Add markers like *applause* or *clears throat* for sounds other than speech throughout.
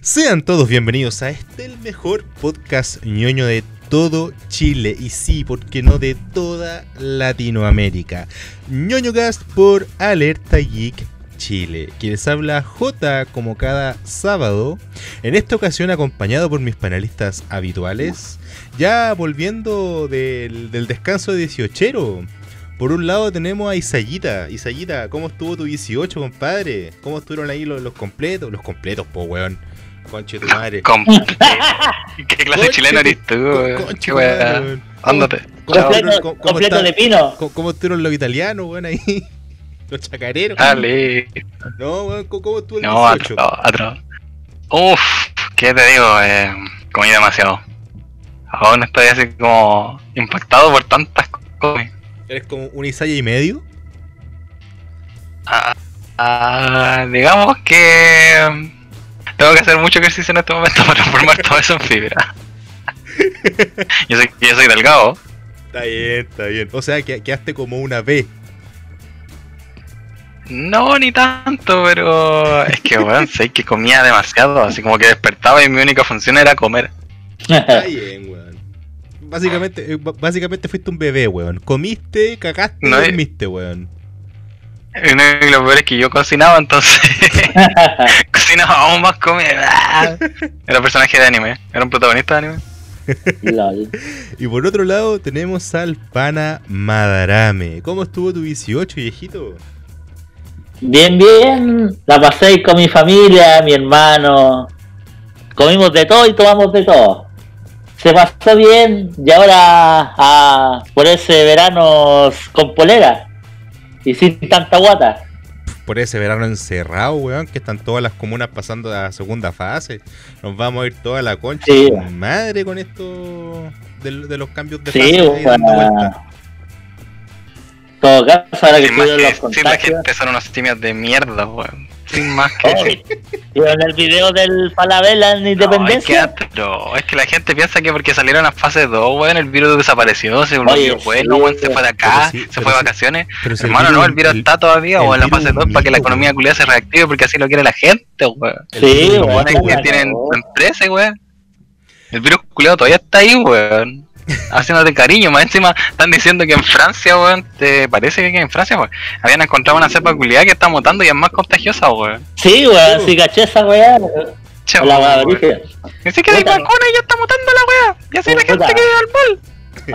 Sean todos bienvenidos a este el mejor podcast ñoño de todo Chile y sí, porque no de toda Latinoamérica. ñoñocast por Alerta Geek Chile. Quienes habla J como cada sábado, en esta ocasión acompañado por mis panelistas habituales, ya volviendo del, del descanso de 18 por un lado tenemos a Isayita. Isayita, ¿cómo estuvo tu 18, compadre? ¿Cómo estuvieron ahí los, los completos? Los completos, po, weón. Conche tu madre. *laughs* ¿Qué clase de chileno eres tú? Conche weón. Ándate. ¿Cómo Chao. estuvieron- Completo, de pino. ¿Cómo, cómo estuvieron los italianos, weón, ahí? *laughs* Los chacareros. Dale. No, weón, ¿cómo, estuvo el No, 18? atroz, atroz. Uf, ¿qué te digo? Eh, comí demasiado. Aún estoy así como impactado por tantas cosas. ¿Eres como un Isaya y medio? Ah, ah, digamos que tengo que hacer mucho ejercicio en este momento *laughs* para transformar todo eso en fibra. *laughs* yo, soy, yo soy delgado. Está bien, está bien. O sea, que quedaste como una B. No, ni tanto, pero es que, weón, *laughs* sé que comía demasiado. Así como que despertaba y mi única función era comer. Está bien, weón. Básicamente, eh, básicamente fuiste un bebé, weón. Comiste, cagaste No, y dormiste, weón. Y lo peor es que yo cocinaba, entonces cocinaba aún más comida. *laughs* Era personaje de anime, era un protagonista de anime. Lol. *laughs* Y por otro lado tenemos al pana Madarame. ¿Cómo estuvo tu 18, viejito? Bien, bien. La pasé con mi familia, mi hermano. Comimos de todo y tomamos de todo. Se pasó bien y ahora a por ese verano con polera y sin tanta guata. Por ese verano encerrado, weón, que están todas las comunas pasando a la segunda fase. Nos vamos a ir toda la concha. Sí, madre con esto de, de los cambios de Sí, fase ahí dando vueltas. todo caso, ahora que tuvieron que los la contagios. gente son unos simios de mierda, weón. Sin más que Oh, decir. y en el video del Falabella en No, es, que, Independencia. atro- es que la gente piensa que porque salieron a fase 2, weón, el virus desapareció, se Oye, volvió bueno, sí, weón, se fue de acá, sí, se fue de vacaciones. Pero si Hermano, no, el virus el- está todavía, o en la fase 2 para que la economía culiada se reactive, porque así lo quiere la gente, weón. Sí, weón, que tienen cagó. empresa, weón. El virus culiado todavía está ahí, weón. Haciéndote cariño, más encima están diciendo que en Francia, weón, te parece que en Francia, weón, habían encontrado una cepa culiada que está mutando y es más contagiosa, weón. Sí, weón, sí caché esa weá. Che, La weá weón. origen. Dice que hay vacuna y ya está mutando la weá. Y así la gente que vive al mall.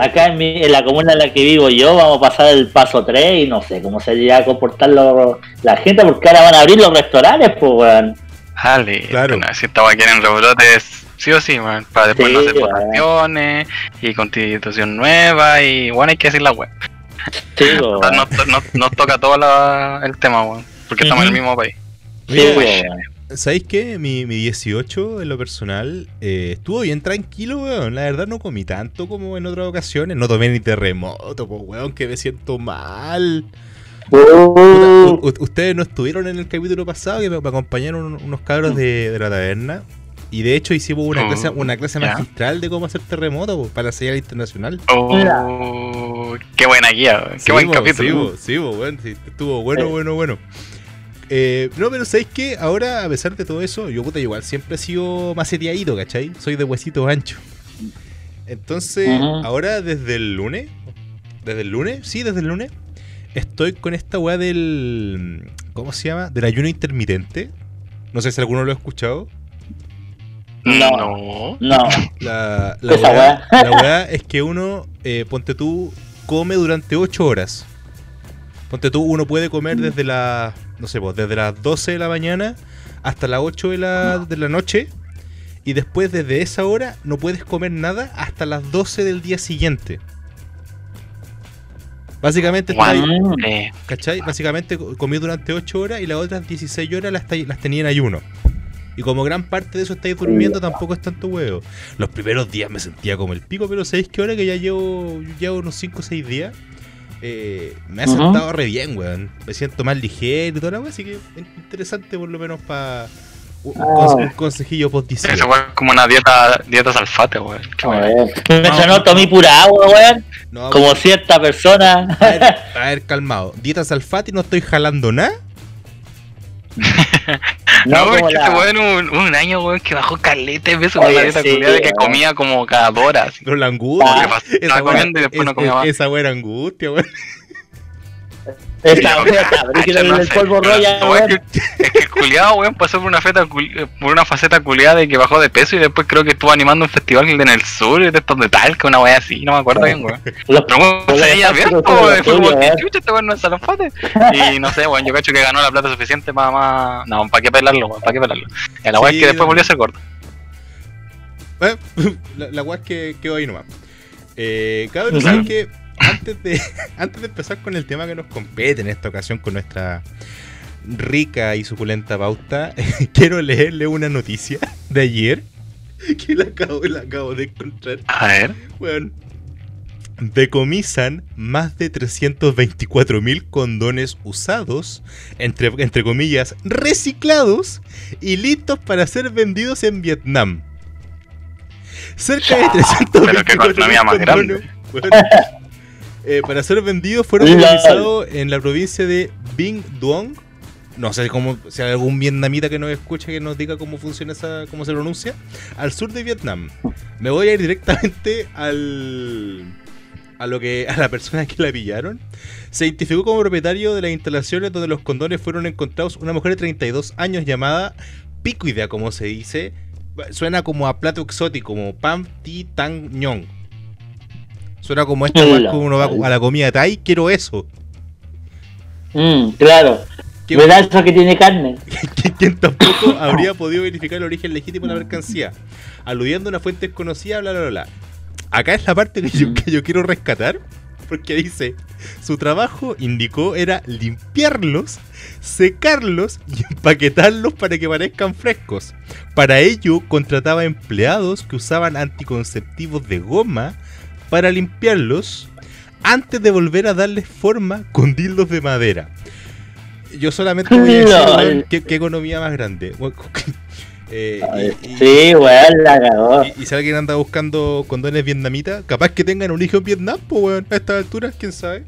Acá en, mi- en la comuna en la que vivo yo vamos a pasar el paso 3 y no sé cómo se irá a comportar lo- la gente porque ahora van a abrir los restaurantes, pues weón. Dale, Claro. bueno, si esta weá quieren rebrotes, sí o sí, weón, para después Sí, no hacer weón. votaciones y constitución nueva y bueno, hay que decir la weá. Sí, *laughs* weón. Nos, nos- nos toca todo la- el tema, weón, porque estamos en el mismo país. Sí, Mira, weón. ¿Sabéis qué? Mi, mi 18 en lo personal eh, estuvo bien tranquilo, weón. La verdad no comí tanto como en otras ocasiones. No tomé ni terremoto, pues, weón, que me siento mal. Puta, Uh, ustedes no estuvieron en el capítulo pasado que me, acompañaron un- unos cabros de, de la taberna. Y de hecho hicimos una Oh, clase, una clase magistral de cómo hacer terremoto po, para la señal internacional. Oh, qué buena guía, qué Sí, buen capítulo. Sí, sí, estuvo bueno, Sí. bueno, bueno. Eh, no, pero ¿sabéis qué? Ahora, a pesar de todo eso, yo puta igual siempre he sido maceteadito, ¿cachai? Soy de huesitos anchos. Entonces, ahora desde el lunes, desde el lunes, sí, desde el lunes, estoy con esta weá del. ¿Cómo se llama? Del ayuno intermitente. No sé si alguno lo ha escuchado. No. No. no. La, la, Esa weá, la weá es que uno, eh, ponte tú, come durante 8 horas. Ponte tú, uno puede comer desde las, no sé, pues, desde las 12 de la mañana hasta las 8 de la, de la noche. Y después, desde esa hora, no puedes comer nada hasta las 12 del día siguiente. Básicamente, Mm. ¿cachai? Básicamente co- comí durante 8 horas y las otras 16 horas las, las tenía en ayuno. Y como gran parte de eso estáis durmiendo, tampoco es tanto huevo. Los primeros días me sentía como el pico, pero sabéis que ahora que ya llevo, llevo unos 5 o 6 días, eh, me ha Ujú. sentado re bien, weón. Me siento más ligero y toda la weá, así que es interesante por lo menos para un, Ah. conse- un consejillo post esa weá es como una dieta, dieta salfate, weón. Me sonó tomé pura agua, weón. No, Como cierta persona. a ver, a ver, *laughs* calmado. Dieta salfate y no estoy jalando nada. *laughs* No, como porque la- ese weón un, un año, weón, que bajó caleta de peso con la dieta sí, culiada de que comía como cada dos horas. así. Pero la angustia. Ah, wea- comiendo y después no es- comía es- más. Esa buena angustia, weón. Esta *laughs* wea *laughs* no el polvo roya, wea. Es que, es que el culiado, weón, pasó por una, feta, eh, por una faceta culiada de que bajó de peso y después creo que estuvo animando un festival en el sur, de estos de tal, que una wea así, no me acuerdo bien, weón. Los- Pero weón, se veía bien, weón, fue como que eh. chucha, este weón no es salafate. Y no sé, weón, yo cacho que ganó la plata suficiente para más. No, para qué pelarlo, weón, para qué pelarlo. Y la wea Sí, es que después volvió a ser gordo. Eh, *laughs* La, la weá es que quedó ahí nomás. Eh, cabrón, Ujú. ¿saben qué? Antes de, *laughs* antes de empezar con el tema que nos compete en esta ocasión con nuestra rica y suculenta pauta, *laughs* quiero leerle una noticia de ayer *laughs* que la acabo, la acabo de encontrar. A ver. Weón. Decomisan más de 324 mil condones usados, entre, entre comillas, reciclados y listos para ser vendidos en Vietnam. Cerca de Ya, 324 pero qué economía más grande. Eh, para ser vendidos fueron realizados en la provincia de Binh Duong. No sé cómo, si hay algún vietnamita que nos escuche que nos diga cómo funciona esa, cómo se pronuncia. Al sur de Vietnam. Me voy a ir directamente al a lo que a la persona que la pillaron. Se identificó como propietario de las instalaciones donde los condones fueron encontrados una mujer de 32 años llamada Picuida, como se dice. Suena como a plato exótico, como Pam Ti Tang Nyong. Suena como esta que uno va a la comida Thai, quiero eso. Mm, claro. ¿Qué- Me da eso que tiene carne. *laughs* que- quien tampoco *coughs* habría podido verificar el origen legítimo de la mercancía, aludiendo a una fuente desconocida, bla, bla, bla, bla. Acá es la parte que yo, que yo quiero rescatar, porque dice, su trabajo, indicó, era limpiarlos, secarlos y *laughs* empaquetarlos para que parezcan frescos. Para ello, contrataba empleados que usaban anticonceptivos de goma para limpiarlos antes de volver a darles forma con dildos de madera. Yo solamente voy a *laughs* decir, Lol. weón, ¿qué, qué economía más grande. *laughs* Eh, y- Sí, weón, la cagó. y, y si alguien anda buscando condones vietnamitas, capaz que tengan un hijo en Vietnam, pues weón, a estas alturas, quién sabe.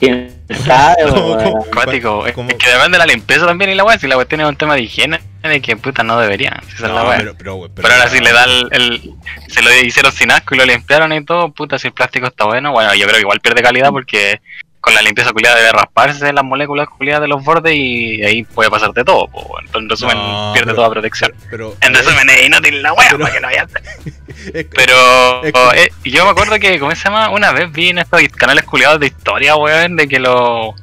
¿Quién sabe, *laughs* Como- weón? como- Cuático. Es que depende de la limpieza también y la weá. Si la cuestión es un tema de higiene, de que puta no deberían. La pero, pero, weón, Pero ahora si le da el, el- Se lo hicieron sin asco y lo limpiaron y todo, puta, si el plástico está bueno, bueno, yo creo que igual pierde calidad porque con la limpieza culiada debe rasparse las moléculas culiadas de los bordes y ahí puede pasarte todo, bueno. en resumen, No, pierde toda protección. Pero, En resumen, es inútil la wea, para que no vaya *laughs* es- Pero eh, yo me acuerdo que, ¿cómo se llama? Una vez vi en estos canales culiados de historia, weón, de que los...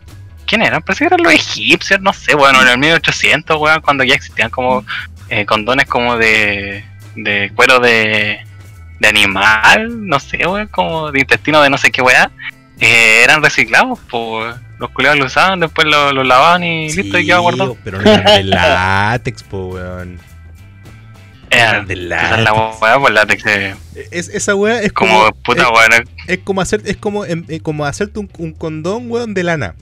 ¿Quién eran? Parece que eran los egipcios, no sé, bueno, en el 1800, weón, cuando ya existían como eh, condones como de, de cuero de, de animal, no sé, weón, como de intestino de no sé qué weá, eh, eran reciclados, pues los culiados lo usaban, después lo, lo lavaban y listo, y quedaba guardado. *laughs* Pero no eran de látex, po, weón. Eran de esa es la látex. weá, pues látex eh, Es, esa weá es como. como puta es, weón, es como hacer, es como, em- eh, como hacerte un, un condón, weón, de lana.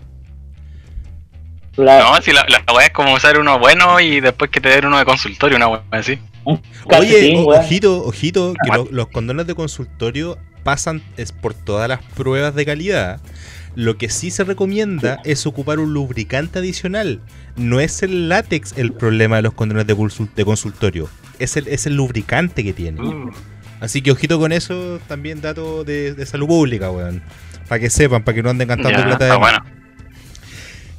Claro. No, si la, la weá es como usar uno bueno y después que te den uno de consultorio, una weá así. Oye, o- ojito, ojito, que lo- los condones de consultorio pasan es por todas las pruebas de calidad. Lo que sí se recomienda es ocupar un lubricante adicional. No es el látex el problema de los condones de, consul- de consultorio. Es el, es el lubricante que tiene. Uh, Así que ojito con eso, también dato de, de salud pública, weón. Para que sepan, para que no anden cantando ya, plata de bueno.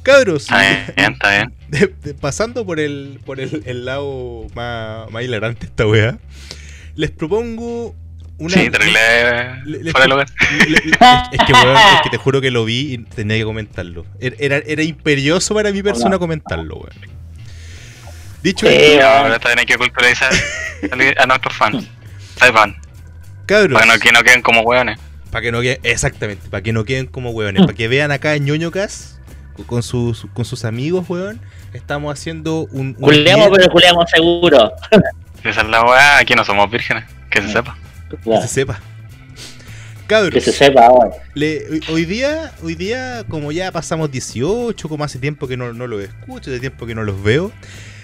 Cabros, Está bien, está bien. *laughs* de- de- pasando por el por el, el lado más, más hilarante de esta wea, les propongo una. Sí, terrible le- le- fuera de lugar. le- le- es, es que weón, es que te juro que lo vi y tenía que comentarlo. Era, era, era imperioso para mi persona comentarlo, weón. Dicho Sí, esto, weón. Ahora también hay que culturalizar a nuestros fans. Sepan, cabros, para que no, que no queden como weones. para que no queden, exactamente, para que no queden como weones, para que vean acá en ñoñocas con sus, con sus amigos, weón, estamos haciendo un... un Culeamos, pero culeamos seguro. Esa es la weá, aquí no somos vírgenes, que se sepa. que se sepa. Cabros, Que se sepa ahora. Le- hoy- día, hoy día, como ya pasamos 18, como hace tiempo que no, no los escucho, hace tiempo que no los veo,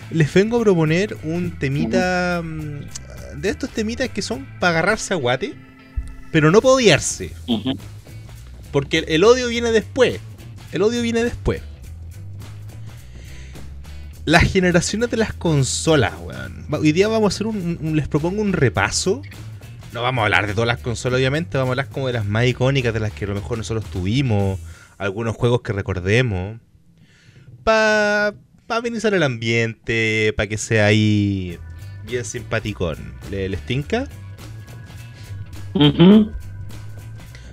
les vengo a proponer un temita mm, de estos temitas que son para agarrarse a guate, pero no para odiarse, porque el, el odio viene después. El odio viene después. las generaciones de las consolas, weón. Hoy día vamos a hacer un, les propongo un repaso. No vamos a hablar de todas las consolas, obviamente, vamos a hablar como de las más icónicas, de las que a lo mejor nosotros tuvimos, algunos juegos que recordemos. Para pa amenizar el ambiente, para que sea ahí bien simpaticón. ¿Le- ¿Les tinca? Ujú.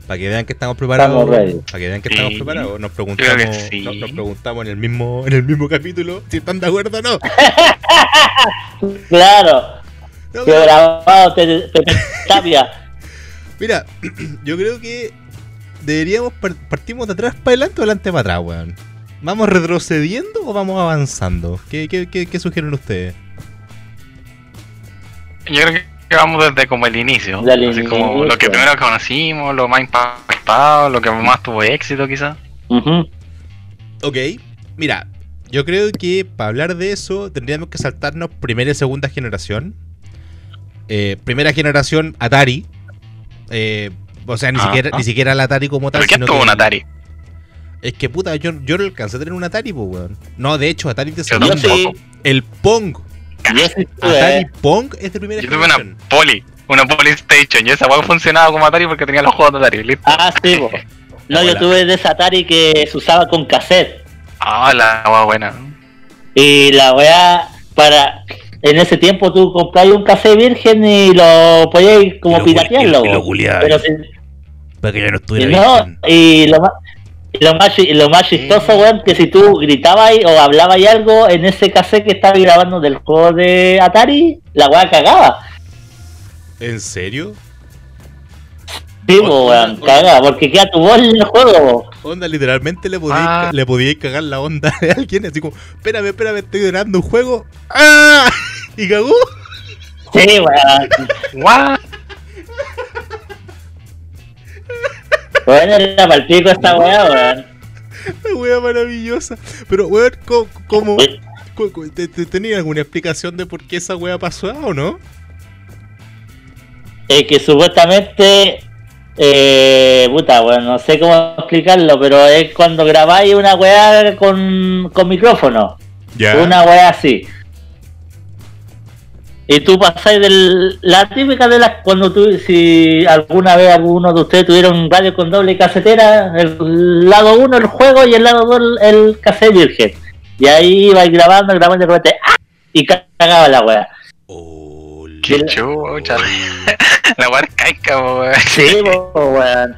Para que vean que estamos preparados. Estamos. Para que vean que estamos Sí. preparados. Nos preguntamos, sí. nos, nos preguntamos en el mismo, en el mismo capítulo si están de acuerdo o no. *laughs* Claro, No, que grabado te, te, Tapia. Mira, *clears throat* yo creo que deberíamos par- partimos de atrás para adelante o adelante para atrás, weón. ¿Vamos retrocediendo o vamos avanzando? ¿Qué, qué, qué, qué sugieren ustedes? Yo creo que vamos desde como el inicio. Así como inicio. lo que primero conocimos, lo más impactado, lo que más tuvo éxito quizás. Ujú. Ok, mira, yo creo que para hablar de eso tendríamos que saltarnos primera y segunda generación. Eh, primera generación Atari. Eh, o sea, ni Ajá. siquiera, ni siquiera el Atari como tal. ¿Por qué sino tuvo que un Atari? Es que puta, yo, yo no alcancé a tener un Atari, pues, weón. No, de hecho, Atari segundo. sí. El Pong. Yo sí tuve, Atari Pong es de primera Yo tuve una. Poli, una Polystation, y esa weá funcionaba como Atari porque tenía los juegos de Atari, listo. Ah, sí, po. *laughs* No, yo tuve de esa Atari que se usaba con cassette. Ah, la weá buena. Y la weá, para. En ese tiempo tú comprabas un cassette virgen y lo podías como Y lo piratearlo. y lo. Pero Para que yo no y estuviera no, virgen. y lo más. Lo más, lo más chistoso, weón, que si tú gritabas o hablabas algo en ese cassette que estaba grabando del juego de Atari, la weá cagaba. ¿En serio? Sí, weón, cagaba, porque queda tu voz en el juego. Onda, literalmente le podíais, Ah. le podíais cagar la onda *laughs* de alguien. Así como, espérame, espérame, estoy grabando un juego. *laughs* ¡Ah! Y cagó. Sí, weón. Weón, era para el pico esta weá, weón. La wea maravillosa. Pero, weón, ¿cómo? cómo- te- te- ¿Tenía alguna explicación de por qué esa wea pasó o no? eh, que supuestamente, eh, puta, bueno, no sé cómo explicarlo, pero es cuando grabáis una weá con, con micrófono, Ya. una weá así. Y tú pasáis de la típica de las cuando tú, si alguna vez alguno de ustedes tuvieron un radio con doble casetera, el lado uno el juego y el lado dos el, el cassette virgen. Y ahí vais grabando, grabando y de repente, ¡ah! y cagaba la weá. Oh, Qué la- chucha. La weá es caica, po, weón. Sí, weón.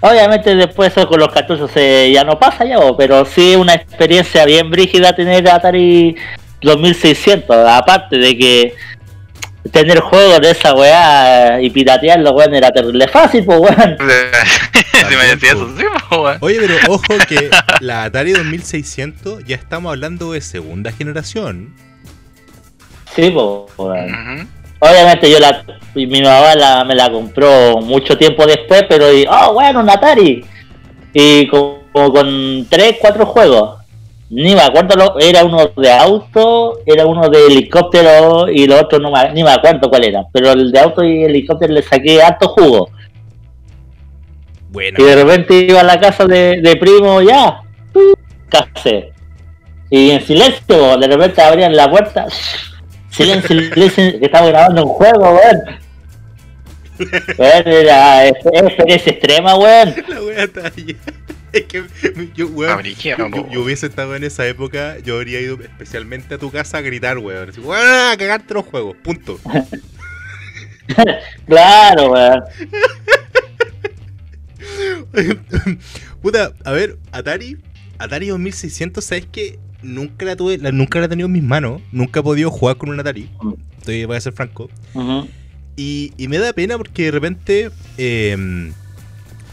Obviamente después eso con los cartuchos se, ya no pasa ya, pero sí una experiencia bien brígida tener Atari 2600, aparte de que tener juegos de esa weá y piratearlo, weón, era terrible fácil, pues weón. *laughs* si me decía eso, sí, po, weón. Oye, pero ojo que la Atari 2600 ya estamos hablando de segunda generación. Sí, pues weón. Obviamente yo la, mi mamá la, me la compró mucho tiempo después, pero y, oh bueno, un Atari. Y como, como con 3, 4 juegos. Ni me acuerdo, lo- era uno de auto, era uno de helicóptero y los otros no me, ni me acuerdo cuál era. Pero el de auto y helicóptero le saqué harto jugo. Bueno, Y de repente iba a la casa de, de primo, ya, café. Y en silencio, de repente abrían la puerta. *laughs* Silencio, silencio, que estaba grabando un juego, weón. *laughs* Weón, era experiencia extrema, weón. la wea está ahí. Es que yo, weón, yo, yo hubiese estado en esa época, yo habría ido especialmente a tu casa a gritar, weón. Así, weón, a cagarte los juegos, punto. *laughs* Claro, weón. *laughs* Puta, a ver, Atari, Atari 2600, ¿sabes qué? Nunca la tuve, la- nunca la he tenido en mis manos, nunca he podido jugar con un Atari. Estoy, voy a ser franco. Y, y me da pena porque de repente eh,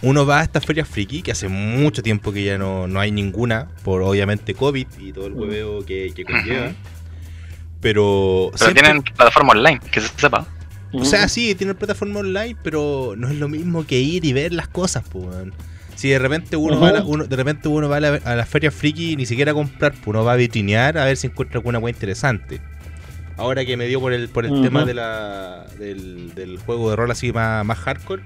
uno va a estas ferias friki, que hace mucho tiempo que ya no, no hay ninguna, por obviamente COVID y todo el hueveo que, que conlleva. Pero, Pero siempre- tienen plataforma online, que se sepa. o sea, sí, tienen plataforma online, pero no es lo mismo que ir y ver las cosas, pues. Si de repente uno va a la, uno, de repente uno va a la, a la feria friki y ni siquiera a comprar, pues uno va a vitrinear a ver si encuentra alguna wea interesante. Ahora que me dio por el, por el tema de la, del, del juego de rol así más, más hardcore,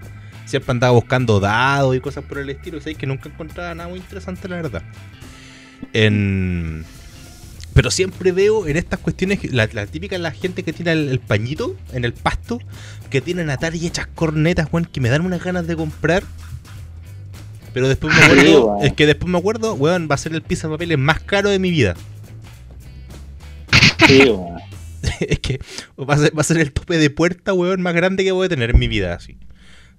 siempre andaba buscando dados y cosas por el estilo, y sabéis que nunca encontraba nada muy interesante, la verdad. En, Pero siempre veo en estas cuestiones, la, la típica la gente que tiene el, el pañito en el pasto, que tienen Atari hechas cornetas, weón, que me dan unas ganas de comprar. Pero después me Sí, acuerdo, es que después me acuerdo, weón, va a ser el pizza papeles más caro de mi vida. Sí, *laughs* es que va a, ser, va a ser el tope de puerta, weón, más grande que voy a tener en mi vida, así.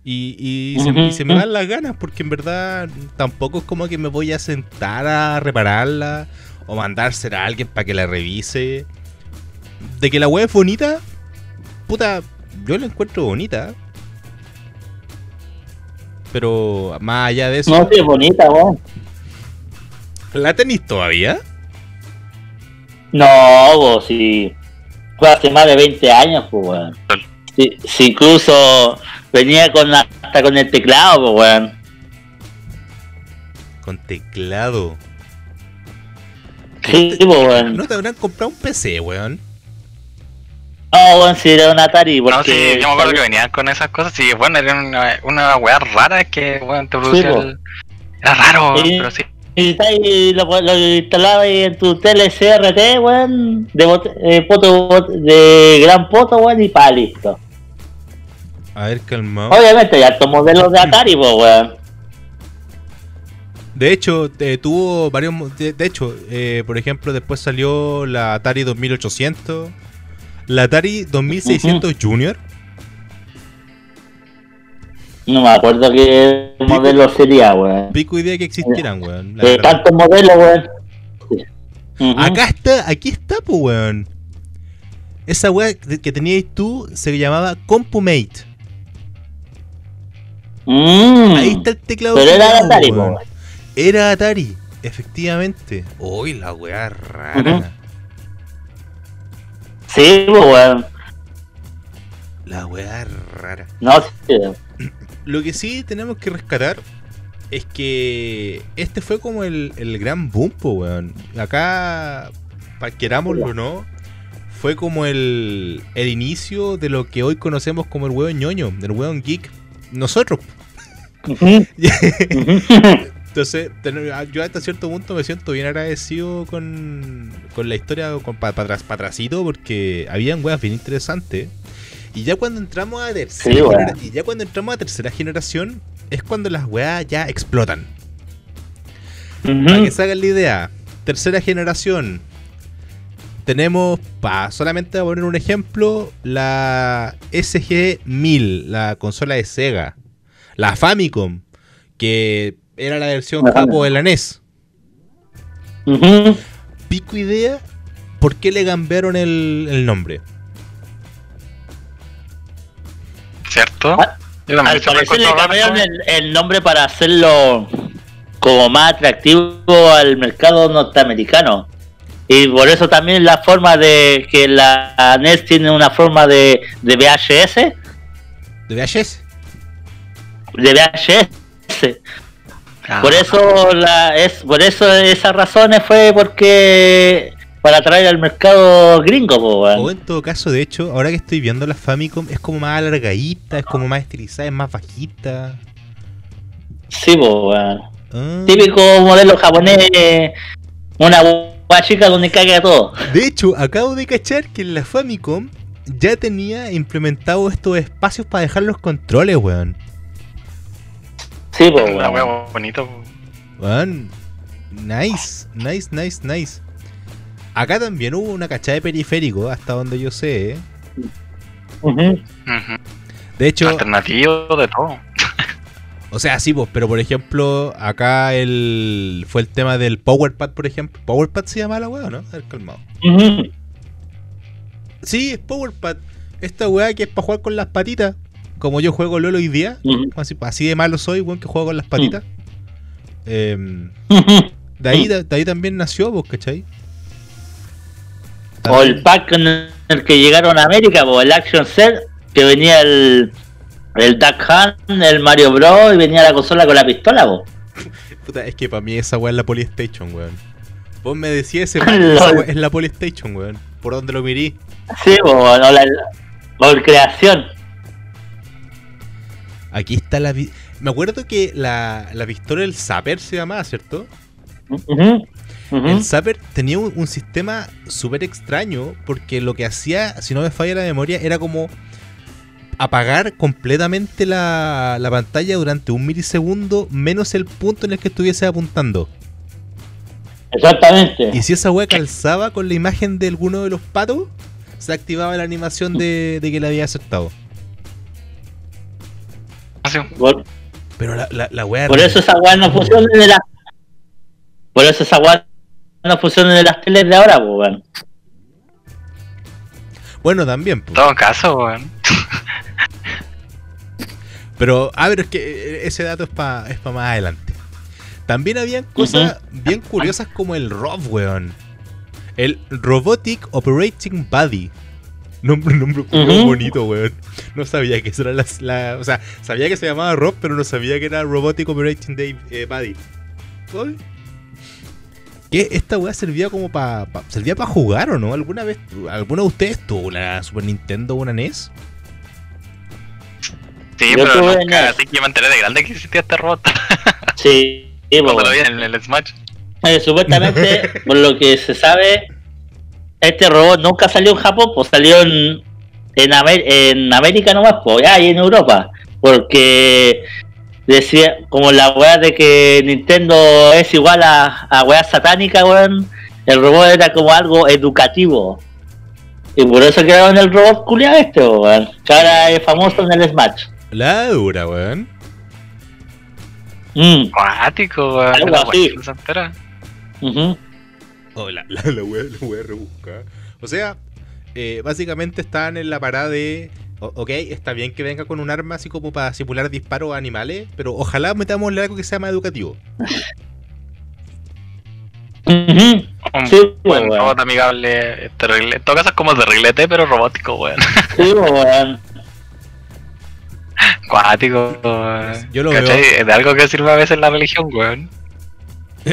Y, y, se, y se me van las ganas, porque en verdad tampoco es como que me voy a sentar a repararla o mandársela a alguien para que la revise. De que la weá es bonita, puta, yo la encuentro bonita. Pero más allá de eso, No, sí, es bonita, weón. ¿la tenéis todavía? No, vos, si fue hace más de 20 años, pues, weón. Si, si incluso venía con la- hasta con el teclado, pues, weón. Con teclado. Sí, pues, weón. ¿No te habrán comprado un PC, weón? No, weón, si era un Atari, porque... No, sí, yo me acuerdo que venían con esas cosas. Sí, bueno, era una, una weá rara que, bueno, te producía el... Era raro, Sí. pero sí. Y lo, lo instalabas ahí en tu tele CRT, weón, de, bot- eh, poto, bot- de gran poto, weón, y pa, listo. A ver, calmado. Obviamente, ya estos modelos de Atari, pues, weón. De hecho, eh, tuvo varios. De, de hecho, eh, por ejemplo, después salió la Atari 2800, la Atari 2600 Junior. No me acuerdo qué modelo sería, weón. Pico idea que existieran, weón. la De tantos modelos, weón. Acá está, aquí está, pues, weón. Esa weá que que tenías tú se llamaba CompuMate. Mm. Ahí está el teclado. Pero era culiao, Atari, weón. Era Atari, efectivamente. Uy, la weá rara. Ujú. Sí, pues, weón. La weá rara. No, sí. Lo que sí tenemos que rescatar es que este fue como el, el gran boom, po, weón. Acá, querámoslo o no, fue como el, el inicio de lo que hoy conocemos como el weón ñoño, el weón geek. Nosotros. *laughs* Entonces, ten- yo hasta cierto punto me siento bien agradecido con, con la historia con, para atrasito porque habían weas bien interesantes. Y ya cuando entramos a tercera Sí, genera- y ya cuando entramos a tercera generación es cuando las weas ya explotan. Para que se hagan la idea, tercera generación. Tenemos, para solamente a poner un ejemplo, la SG-1000, la consola de Sega. La Famicom, que era la versión La Famicom. de la NES. Pico idea, ¿por qué le cambiaron el, el nombre? ¿Cierto? Ah, Al parecer le cambiaron el nombre para hacerlo como más atractivo al mercado norteamericano. Y por eso también la forma de que la NES tiene una forma de, de VHS, ¿De VHS? de VHS. Ah, Por eso la es por eso esas razones fue porque para atraer al mercado gringo, po. O en todo caso, de hecho, ahora que estoy viendo la Famicom, es como más alargadita, es como más estilizada, es más bajita. Sí, po. Ah. Típico modelo japonés, una chica donde caga todo. De hecho, acabo de cachar que en la Famicom ya tenía implementado estos espacios para dejar los controles, weón. Sí, Una weón. wea bonito. Weón. Nice, nice, nice, nice. Acá también hubo una cachada de periférico, hasta donde yo sé. ¿eh? De hecho, Alternativo de todo. O sea, sí, pues, pero por ejemplo, acá el fue el tema del PowerPad, por ejemplo. ¿PowerPad se llama la weá no? A ver, calmado. Sí, es PowerPad. Esta weá que es para jugar con las patitas. Como yo juego LOL hoy día. Así, así de malo soy, weón, que juego con las patitas. Em, Ujú. de, ahí, de, ahí también nació, vos, ¿cachai? O el pack en el que llegaron a América, po, el Action Set, que venía el, el Duck Hunt, el Mario Bros. y venía la consola con la pistola, po. *laughs* Puta, es que para mí esa weá es la Polystation, weón. Vos me decías ese *laughs* esa weá es la Polystation, weón. Por donde lo mirí. Sí, po, o la, por creación. Aquí está la. Me acuerdo que la, la pistola del Zapper se llamaba, ¿cierto? El Zapper tenía un, un sistema súper extraño porque lo que hacía, si no me falla la memoria, era como apagar completamente la, la pantalla durante un milisegundo menos el punto en el que estuviese apuntando. Exactamente. Y si esa wea calzaba con la imagen de alguno de los patos, se activaba la animación de, de que le había. Por, Pero la, la, la wea por era- eso esa weá no funciona de la. Por eso esa weá no funciona de las teles de ahora, pues, weón. Bueno, también. En po. todo caso, weón. Pero, a ver, es que eh, ese dato es para es pa más adelante. También habían cosas bien curiosas como el ROV, weón. El Robotic Operating Body. Nombre, nombre bonito, weón. No sabía que eso era la, la- O sea, sabía que se llamaba ROV, pero no sabía que era Robotic Operating Day, eh, Body. ¿Qué? ¿Esta weá servía como para servía para jugar o no? ¿Alguna vez, alguno de ustedes tuvo una Super Nintendo o una NES? Sí, Yo pero nunca, así que yo me enteré de grande que existía este robot. *laughs* Sí, sí, pues, Cuando lo vi en el Smash. Eh, supuestamente, *laughs* por lo que se sabe, este robot nunca salió en Japón, pues salió en, en, Amer- en América nomás, pues, ya, y en Europa. Porque decía, como la weá de que Nintendo es igual a, a weá satánica, weón, el robot era como algo educativo. Y por eso crearon el robot culiado este, weón, que ahora es famoso en el Smash. La dura, weón. Mm, Cuático, weón. Algo La así. se entera. ujú. Oh, la, la, la la wea rebuscada. O sea, eh, básicamente están en la parada de. o- ok, está bien que venga con un arma así como para simular disparos a animales, pero ojalá metámosle algo que sea más educativo. Un Sí, buen weón. robot amigable. Este, regle- en todo caso es como de reglete, pero robótico, weón. Sí, weón. Cuático. Yo lo ¿Cachai? veo. De algo que sirve a veces la religión, weón. *laughs*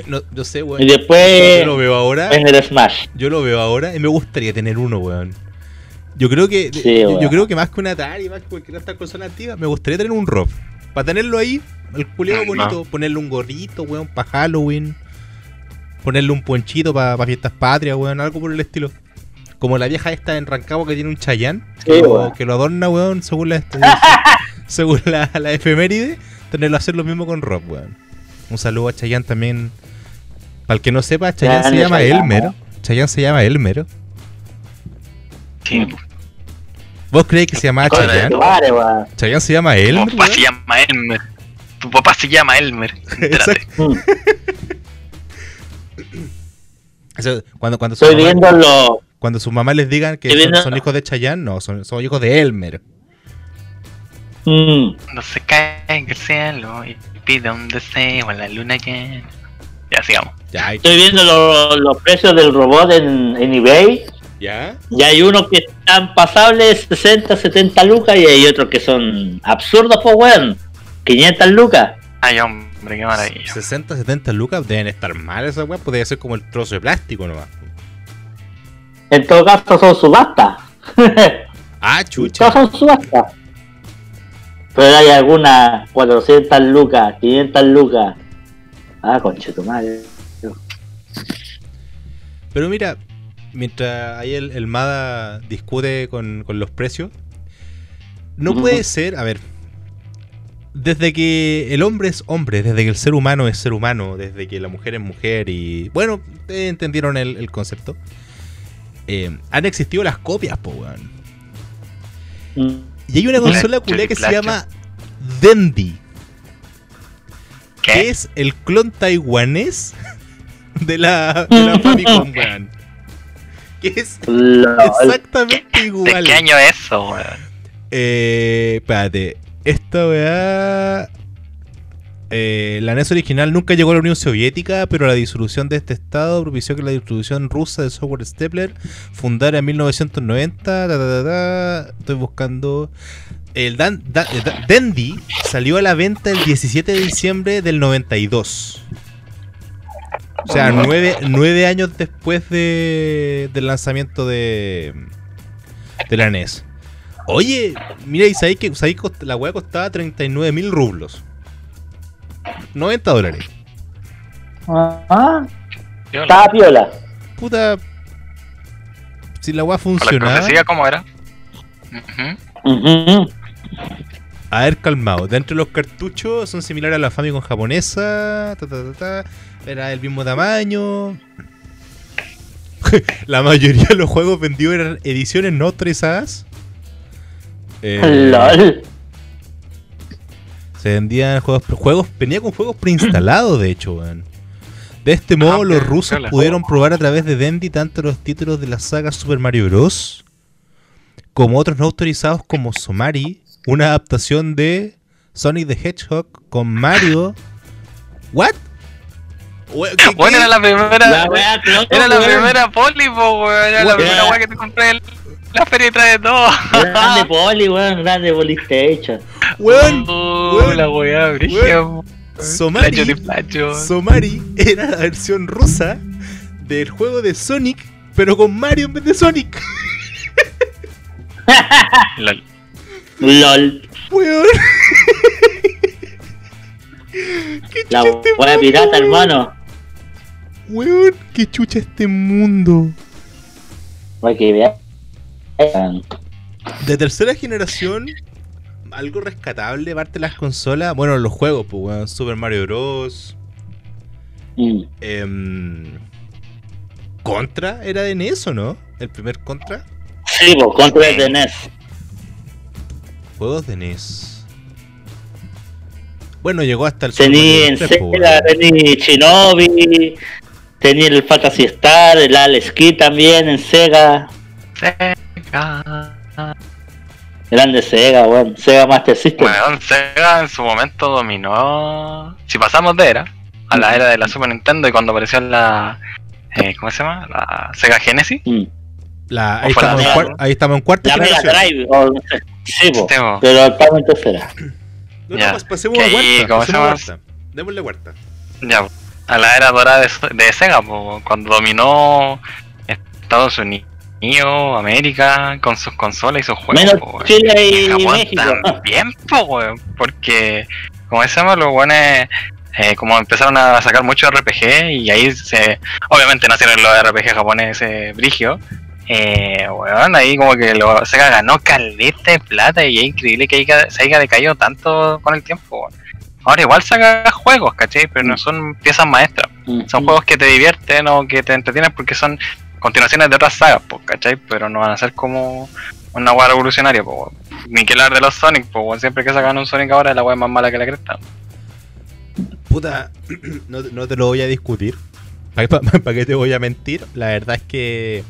No, yo sé, Y weón. después Yo lo veo ahora. en el Smash. Yo lo veo ahora y me gustaría tener uno, weón. Yo creo que. Sí, yo, creo que más que una Atari, más que cualquier otra consola antigua, me gustaría tener un ROV. Para tenerlo ahí, el culeado Ah, no. bonito, ponerle un gorrito, weón, para Halloween. Ponerle un ponchito para fiestas patrias, weón, algo por el estilo. Como la vieja esta en Rancagua que tiene un chayán, que, Sí, que lo adorna, weón, según la, *laughs* según la, la efeméride, tenerlo a hacer lo mismo con Rob, weón. Un saludo a Chayán también. Para el que no sepa, Chayán se llama Chayanne, Elmer. ¿no? Chayán se llama Elmer. Sí. ¿Vos creéis que se llamaba Chayán? Vale. Chayán se llama Tu Elmer, papá weón? se llama Elmer. Tu papá se llama Elmer. *laughs* Cuando, cuando, su Estoy mamá, viendo lo. cuando sus mamás les digan que son, viendo- son hijos de Chayán, no, son, son hijos de Elmer. Mm. No se en el cielo y pide un deseo a la luna llena. Ya, sigamos. Ya, hay- Estoy viendo lo- los precios del robot en, en eBay. ya. Y hay unos que están pasables 60, 70 lucas. Y hay otros que son absurdos, pues, weón. 500 lucas. Ay, hombre, qué maravilla. 60, 70 lucas deben estar mal esas weas, podría ser como el trozo de plástico nomás. En todo caso, son subastas. *laughs* Ah, chucha. Todos son subastas. Pero hay algunas 400 lucas, 500 lucas. Ah, conche tu madre. Pero mira, mientras ahí el, el Mada discute con, con los precios, no puede ser, a ver, desde que el hombre es hombre, desde que el ser humano es ser humano, desde que la mujer es mujer y, bueno, entendieron el, el concepto, eh, han existido las copias, po, weón. Mm. Y hay una consola culé que se llama Dendy, que ¿Qué? es el clon taiwanés de la, de la Famicom, *laughs* weón. Que es Lol. exactamente ¿De igual. qué año es eso, weón? Eh, espérate. Esta weá. Eh, la NES original nunca llegó a la Unión Soviética, pero la disolución de este estado propició que la distribución rusa de software Stepler fundara en 1990. ta, ta, ta, ta. Estoy buscando. El Dan- Da- eh, Da- Dendy salió a la venta el 17 de diciembre del 92. O sea, nueve, nueve años después de, del lanzamiento de, de la NES. Oye, mira, y sabéis que sabéis la weá costaba 39 mil rublos. 90 dólares. Ah, Piola. Estaba piola. Puta. Si la weá la funcionaba. cortesía, ¿cómo era? A ver, calmado. Dentro de los cartuchos son similares a la Famicom japonesa. Ta, ta, ta, ta. Era del mismo tamaño. *laughs* la mayoría de los juegos vendidos eran ediciones no autorizadas. Eh, LOL. Se vendían juegos, juegos, venía con juegos preinstalados, de hecho, weón. De este modo, Ah, los ok, rusos pudieron probar a través de Dendy tanto los títulos de la saga Super Mario Bros. como otros no autorizados como Somari, una adaptación de Sonic the Hedgehog con Mario. ¿What? We- ¿qué- Bueno, qué? era la primera. La wea Era la primera poli, po, weón. Era la primera weá que te compré en la feria trae todo. Grande poli, weón. Grande Polystation. Weón, Oh, weón, la weá. Somari. Somari era la versión rusa del juego de Sonic, pero con Mario en vez de Sonic. *laughs* Lol. LOL. Weón. *laughs* ¿Qué La chucha este mundo, pirata, weón? hermano. Weón, qué chucha este mundo. Para que vean. De tercera generación, algo rescatable, parte de las consolas. Bueno, los juegos, pues, weón. Super Mario Bros. Mm. em, Contra era de NES, ¿o no? El primer Contra. Sí, pues, contra de NES. Juegos de NES. Bueno, llegó hasta el Mario en 3, pues, Sega, weón. tenía Shinobi, tenía el Fantasy Star, el Alex Kidd también en Sega. Sega. Grande Sega, weón. Sega Master System. Weón, Sega en su momento dominó. Si pasamos de era, a la era de la Super Nintendo y cuando apareció la. eh, ¿Cómo se llama? La Sega Genesis. Mm. La- ahí, la estamos en ahí estamos en cuarta La Mega. Drive, o. Sí, pero estamos en tercera. No, no, Ya. pues pasemos Que a ahí, cuarta. ¿cómo se pasemos a llama? cuarta. Démosle cuarta. Ya, a la era dorada de, de Sega, po, cuando dominó Estados Unidos, América, con sus consolas y sus juegos. Menos po, weón. Chile y México. también, po, weón, porque, como decíamos, los buenos, como empezaron a sacar muchos RPG y ahí se, obviamente nacieron los RPG japoneses brigio. Eh, weón, ahí como que lo, Sega ganó caleta de plata y es increíble que haya- se haya decaído tanto con el tiempo. weón. Ahora igual saca juegos, ¿cachai? Pero no son piezas maestras. Son Mm. juegos que te divierten o que te entretienen porque son continuaciones de otras sagas, pues, ¿cachai? Pero no van a ser como una hueá revolucionaria, pues. Ni que hablar de los Sonic, pues, siempre que sacan un Sonic ahora la hueá es más mala que la cresta. Puta, *clears throat* no, te- no te lo voy a discutir. *laughs* ¿Para qué te voy a mentir? La verdad es que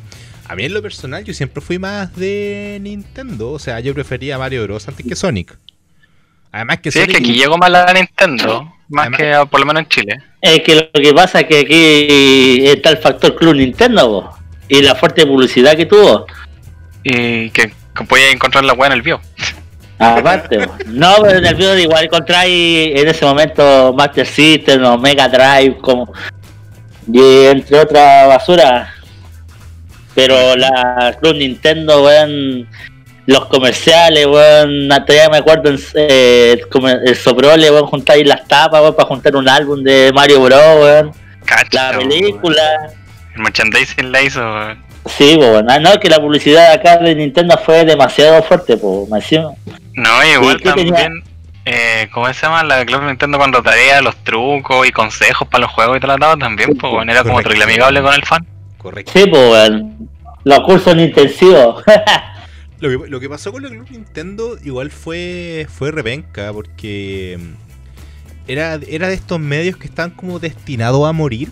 a mí en lo personal yo siempre fui más de Nintendo. O sea, yo prefería Mario Bros. antes que Sonic. Además que Sí, es Sonic... que aquí llegó más la Nintendo, más Además- que por lo menos en Chile. Es que lo que pasa es que aquí está el factor Club Nintendo po, y la fuerte publicidad que tuvo. Y que, que podía encontrar la hueá en el bio. Aparte, no, pero en el video igual encontráis en ese momento Master System o Mega Drive, como y entre otras basura. Pero la Club Nintendo, weón, los comerciales, weón, hasta ya me acuerdo en, eh, el, Soprole, weón, juntáis las tapas, weón, para juntar un álbum de Mario Bros, weón, Cacha, la weón. El merchandising la hizo. Sí, pues, bueno, ah, no, que la publicidad acá de Nintendo fue demasiado fuerte, pues, me decía. No, igual ¿qué tenía? también, eh, ¿cómo se llama? La Club Nintendo cuando traía los trucos y consejos para los juegos y tratado también, pues, bueno, era como Correcto. terrible amigable con el fan. Correcto. Sí, pues, bueno, los cursos intensivos. *laughs* Lo que, lo que pasó con la Club Nintendo igual fue, fue repenca porque mm, era, era de estos medios que están como destinados a morir.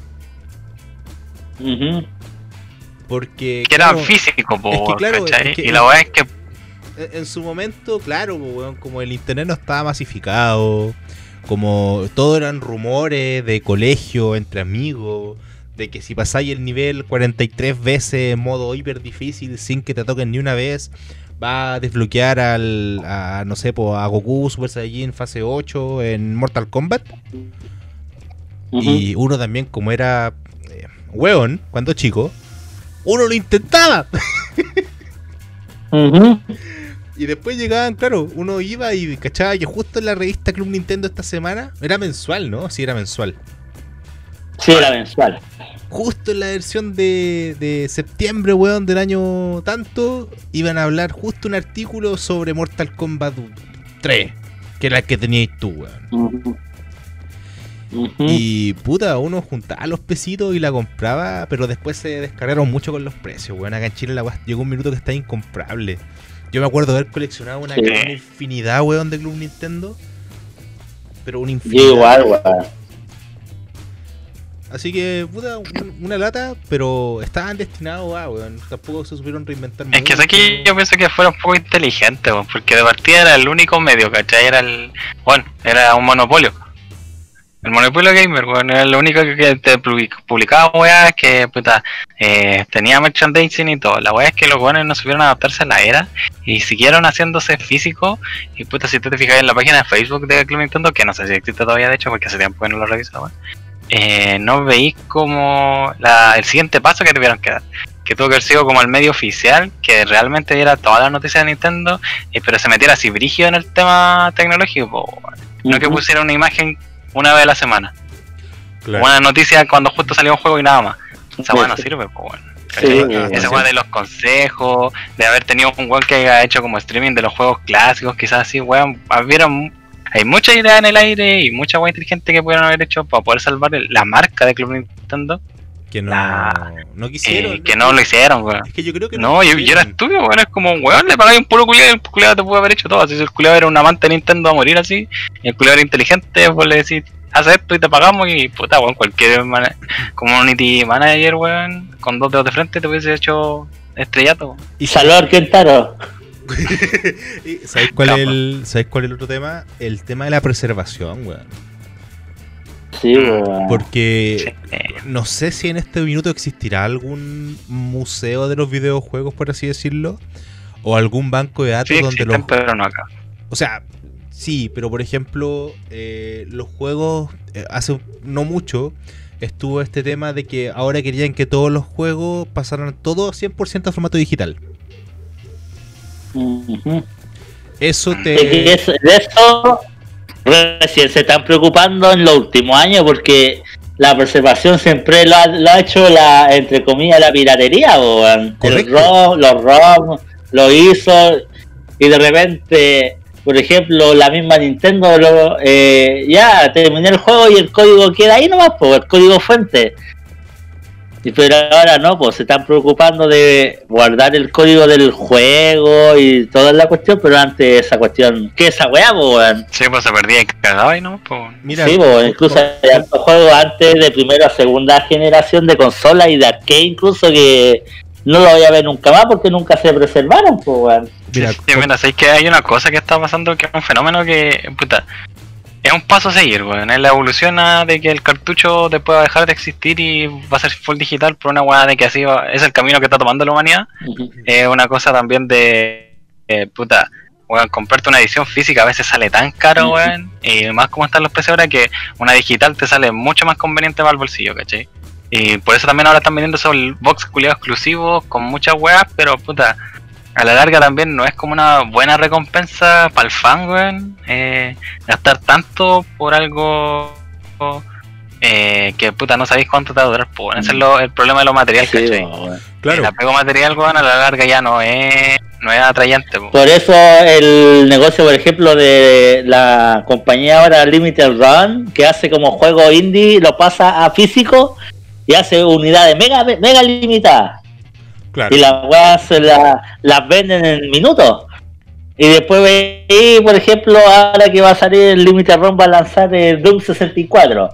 Ujú. Porque... Que eran claro, físicos, po, es que claro, ¿cachai? es que- y la verdad es que En en su momento, claro, po, weón, como el internet no estaba masificado, como todo eran rumores de colegio entre amigos, de que si pasáis el nivel 43 veces en modo hiper difícil sin que te toquen ni una vez, va a desbloquear al, a, no sé, po, a Goku Super Saiyajin fase 8 en Mortal Kombat. Y uno también, como era weón cuando chico, uno lo intentaba. Y después llegaban, claro, uno iba y cachaba que justo en la revista Club Nintendo esta semana era mensual, ¿no? Sí, era mensual. Sí, la mensual. justo en la versión de, de septiembre, weón, del año tanto, iban a hablar justo un artículo sobre Mortal Kombat 3, que era el que teníais tú, weón. Y puta, uno juntaba los pesitos y la compraba, pero después se descargaron mucho con los precios, weón. Acá en Chile la weá llegó un minuto que está incomprable. Yo me acuerdo de haber coleccionado una, Sí. infinidad, weón, de Club Nintendo. Pero una Yo infinidad. igual, weón. Así que, puta, un- una lata, pero estaban destinados a, weón. Tampoco se supieron reinventar Es que mucho. aquí yo pienso que fuera un poco inteligente, weón, porque de partida era el único medio, ¿cachai? Era el. Bueno, era un monopolio. El monopolio gamer, weón, era lo único que, te public- publicaba, weá, que puta, eh, tenía merchandising y todo. La weá es que los weones no supieron adaptarse a la era y siguieron haciéndose físico. Y puta, si tú te fijas en la página de Facebook de Club Nintendo, que no sé si existe todavía, de hecho, porque hace tiempo que no lo reviso, weón. Eh, no veis como la, el siguiente paso que tuvieron que dar que tuvo que haber sido como el medio oficial, que realmente diera todas las noticias de Nintendo, eh, pero se metiera así brígido en el tema tecnológico, po, no que pusiera una imagen una vez a la semana, Claro. una noticia cuando justo salió un juego y nada más. Esa weá no sirve, pues bueno. Sí, Esa weá de los consejos, de haber tenido un weón que haya hecho como streaming de los juegos clásicos, quizás así, weón, hubieron hay muchas ideas en el aire y mucha weá inteligente que pudieron haber hecho para poder salvar el- la marca de Club Nintendo, que no, la- no eh, quisieron. que no lo hicieron, weón. Es que yo creo que No, yo, yo era estúpido, weón. Es como, weón, le pagáis un puro culiado y el culiado te puede haber hecho todo. Así si el culiado era un amante de Nintendo a morir así, y el culiado era inteligente, pues le decís, haz esto y te pagamos. Y puta, weón, cualquier community manager, weón, con dos dedos de frente te hubiese hecho estrellato. weón. Y Salvador Kentaro. *laughs* ¿Y ¿Sabéis cuál, es Capa. el, ¿Sabéis cuál es el otro tema? El tema de la preservación, weón. Sí. Porque no sé si en este minuto existirá algún museo de los videojuegos, por así decirlo, o algún banco de datos sí donde existen, los... pero no acá. O sea, sí, pero por ejemplo, eh, los juegos, eh, hace no mucho, estuvo este tema de que ahora querían que todos los juegos pasaran todo 100% a formato digital. Eso te... de eso recién se están preocupando en los últimos años porque la preservación siempre lo ha, lo ha hecho la, entre comillas, la piratería, weón. El. ROM, los ROM, lo hizo y de repente, por ejemplo, la misma Nintendo lo, eh, ya terminé el juego y el código queda ahí nomás, pues el código fuente. Y pero ahora no, pues se están preocupando de guardar el código del juego y toda la cuestión, pero antes esa cuestión, ¿qué es esa weá, po, weón? Sí, pues se perdía y cagaba y no, pues. Mira, Sí, po, incluso hay juegos antes de primera o segunda generación de consola y de arcade incluso que no lo voy a ver nunca más porque nunca se preservaron, pues weón. mira, Sí, mira, sabéis que hay una cosa que está pasando que es un fenómeno que, puta, es un paso a seguir, weón. Es la evolución a de que el cartucho después va a dejar de existir y va a ser full digital por una weá de que así va- es el camino que está tomando la humanidad. Es una cosa también de, eh, puta, weón, comprarte una edición física a veces sale tan caro, weón. Y más como están los precios ahora que una digital te sale mucho más conveniente para el bolsillo, ¿cachai? Y por eso también ahora están vendiendo esos box culiados exclusivos con muchas weas, pero puta, a la larga también no es como una buena recompensa para el fan, weón. eh, gastar tanto por algo eh, que puta no sabéis cuánto te va a durar, pues, ese es lo- el problema de los materiales, Sí, ¿cachai? claro, El apego material, weón, a la larga ya no es, no es atrayente, po. Por eso el negocio, por ejemplo, de la compañía ahora Limited Run, que hace como juego indie, lo pasa a físico y hace unidades mega, mega limitadas. Claro. Y las weas la- las venden en minutos. Y después veí, por ejemplo, ahora que va a salir el Limited Run, va a lanzar el Doom 64.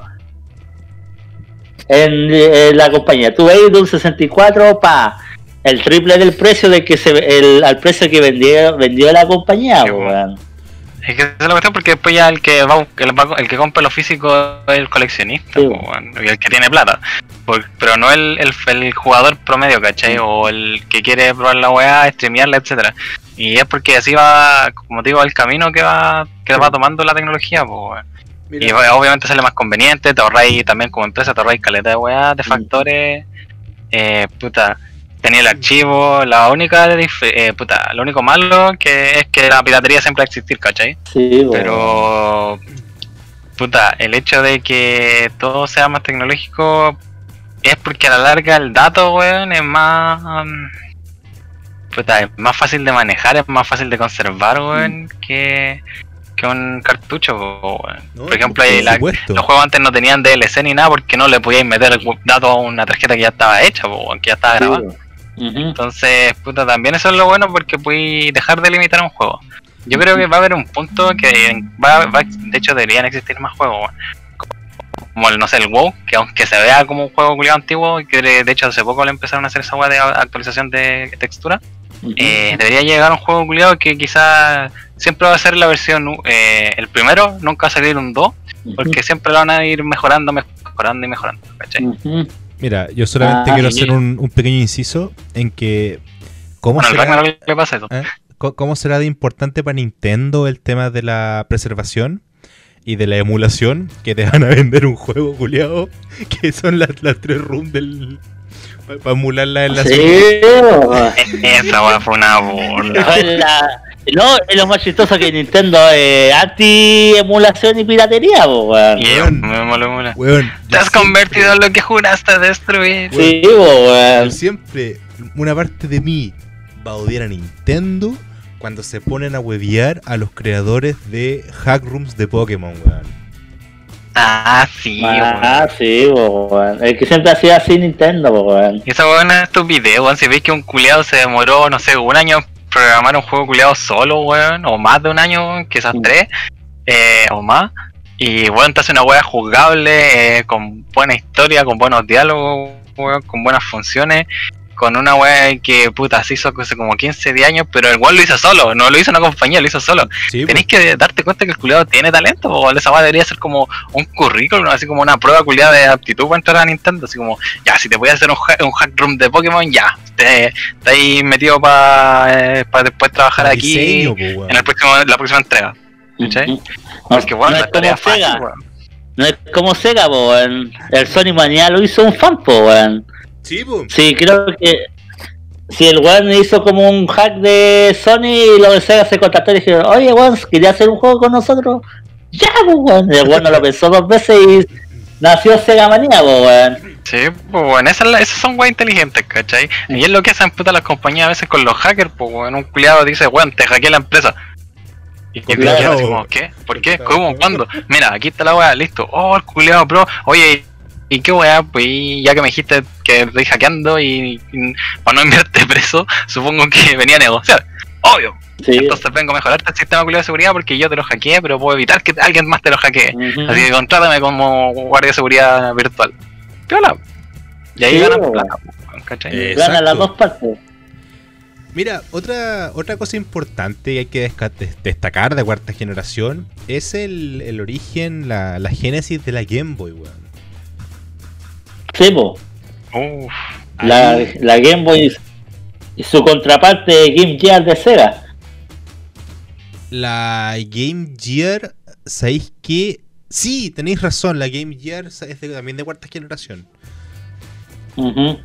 En, en la compañía. Tú veis Doom 64, pa, el triple del precio de que se el, al precio que vendió, vendió la compañía, weón. Es que esa es la cuestión porque después ya el que va, el, el que compra lo físico es el coleccionista, Sí. y el que tiene plata. Por- pero no el, el, el jugador promedio, ¿cachai? O el que quiere probar la weá, streamearla, etcétera. Y es porque así va, como te digo, el camino que va, que va tomando la tecnología. Mira, Y obviamente sale más conveniente, te ahorráis también como empresa, te ahorráis caleta de weá, de Mm. factores. Eh, puta, tenía el archivo, la única, eh, puta, lo único malo que es que la piratería siempre va a existir, ¿cachai? Sí, weón. Pero puta, el hecho de que todo sea más tecnológico es porque a la larga el dato, weón, es más. um, puta, es más fácil de manejar, es más fácil de conservar, weón, que, que un cartucho. No, Por ejemplo, por la- los juegos antes no tenían DLC ni nada porque no le podíais meter el dato a una tarjeta que ya estaba hecha, po, weón, que ya estaba grabada. Entonces, puta, también eso es lo bueno porque puedes dejar de limitar un juego. Yo creo que va a haber un punto que va, va- de hecho deberían existir más juegos, como el, no sé, el WoW, que aunque se vea como un juego culiado antiguo, que de hecho hace poco le empezaron a hacer esa weá de actualización de textura, eh, debería llegar un juego culiado que quizás siempre va a ser la versión, eh, el primero, nunca va a salir un 2, porque siempre lo van a ir mejorando, mejorando y mejorando, ¿cachai? Mira, yo solamente Ah, quiero hacer un, un pequeño inciso en que. ¿Cómo Bueno, será, Ragnarok le pasa eso. ¿eh? ¿Cómo será de importante para Nintendo el tema de la preservación y de la emulación? Que te van a vender un juego culiado *laughs* que son las, las tres rooms del. Para emularla en la Sí, Eh, Esa weá fue una burla. No, es lo más chistoso que Nintendo es anti-emulación y piratería, po, weón. Me mola. Weón, Te has convertido en lo que juraste destruir. Sí, po, weón. Yo siempre, una parte de mí va a odiar a Nintendo cuando se ponen a huevear a los creadores de hack rooms de Pokémon, weón. Ah, sí, Ah, weón. sí, weón. Es que siempre hacía así Nintendo, weón. Y esa weá es una estupidez, weón. Si veis que un culiado se demoró, no sé, un año programar un juego culiado solo, weón, o más de un año, quizás tres, eh, o más. Y weón, te hace una weá jugable, eh, con buena historia, con buenos diálogos, weón, con buenas funciones. Con una weá que puta se hizo hace como 15 de años, pero el weón lo hizo solo, no lo hizo una compañía, lo hizo solo. Sí, Tenéis que darte cuenta que el culiado tiene talento, o esa weá debería ser como un currículum, así como una prueba culiada de aptitud para entrar a Nintendo, así como, ya, si te voy a hacer un, ha- un hack room de Pokémon, ya, te, te ahí metido para después trabajar aquí diseño, po, weón. en el próximo, la próxima entrega. ¿Cachai? Ujú. Porque bueno, no la es tarea como Sega. weón. No es como Sega, po, weón. El Sony Mania lo hizo un fan, po, weón. Sí. Sí, creo que. Si el weón hizo como un hack de Sony y los de Sega se contactaron y dijeron, oye, weón, ¿quería hacer un juego con nosotros? Ya, pues, weón. El no lo pensó dos veces y nació Sega Manía, weón. Sí, pues bueno, esas, son weas inteligentes, ¿cachai? Y es lo que hacen puta las compañías a veces con los hackers, pues bueno, un culiado dice, weón, te hackeé la empresa. Y Claro. como, ¿qué? ¿Por qué? ¿Cómo? ¿Cuándo? Mira, aquí está la wea, listo. Oh, el culiado pro. Oye, ¿y qué wea? Pues ya que me dijiste que estoy hackeando y, y para no *laughs* enviarte preso, supongo que venía a negociar. Obvio. Sí. Entonces vengo a mejorarte el sistema de seguridad porque yo te lo hackeé, pero puedo evitar que alguien más te lo hackee. Así que contrátame como guardia de seguridad virtual. Piola. Y ahí Sí, ganan plata, ¿cachai? Eh, Gana las dos partes. Mira, otra, otra cosa importante y hay que destacar de cuarta generación es el, el origen, la, la génesis de la Game Boy, weón. Sí, po. Uf. La, la Game Boy y su contraparte Game Gear de Sega. La Game Gear, ¿sabéis qué? Sí, tenéis razón, la Game Gear es de- también de cuarta generación.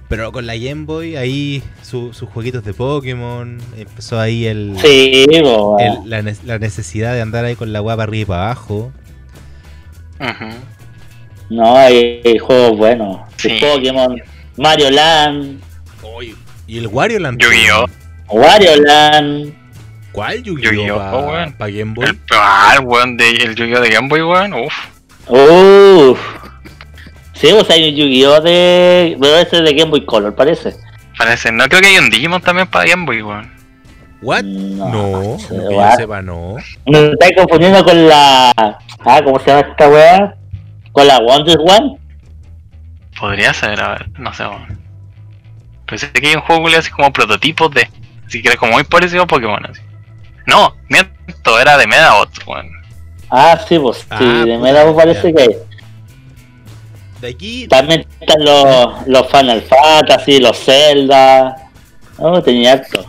Pero con la Game Boy, ahí su- sus jueguitos de Pokémon, empezó ahí el, Sí, el- la, ne- la necesidad de andar ahí con la guapa arriba y para abajo. Ujú. No, hay, hay juegos buenos. Sí. Pokémon, Mario Land, Y el Wario Land. Yu-Gi-Oh. Wario Land. ¿Cuál Yu-Gi-Oh? Para weón. Game Boy? El, ah, el weón de el Yu-Gi-Oh de Game Boy, weón. Uf. Uff. Sí, pues hay un Yu-Gi-Oh! de. Pero ese es de Game Boy Color, parece. Parece. No creo que hay un Digimon también para Game Boy, weón. ¿What? No, No, no que yo what. sepa, no. Me estáis confundiendo con la. Ah, ¿cómo se llama esta weá? Con la Wonder One. Podría ser, a ver, no sé, weón. Pensé que hay un juego culiao así como prototipos de. Así que era como muy parecido a Pokémon, así. No, miento, era de Medabots, weón. Ah, sí, pues sí, Ah, de Mega parece que hay. De aquí, También están los, los Final Fantasy, los Zelda. Oh, tenía harto.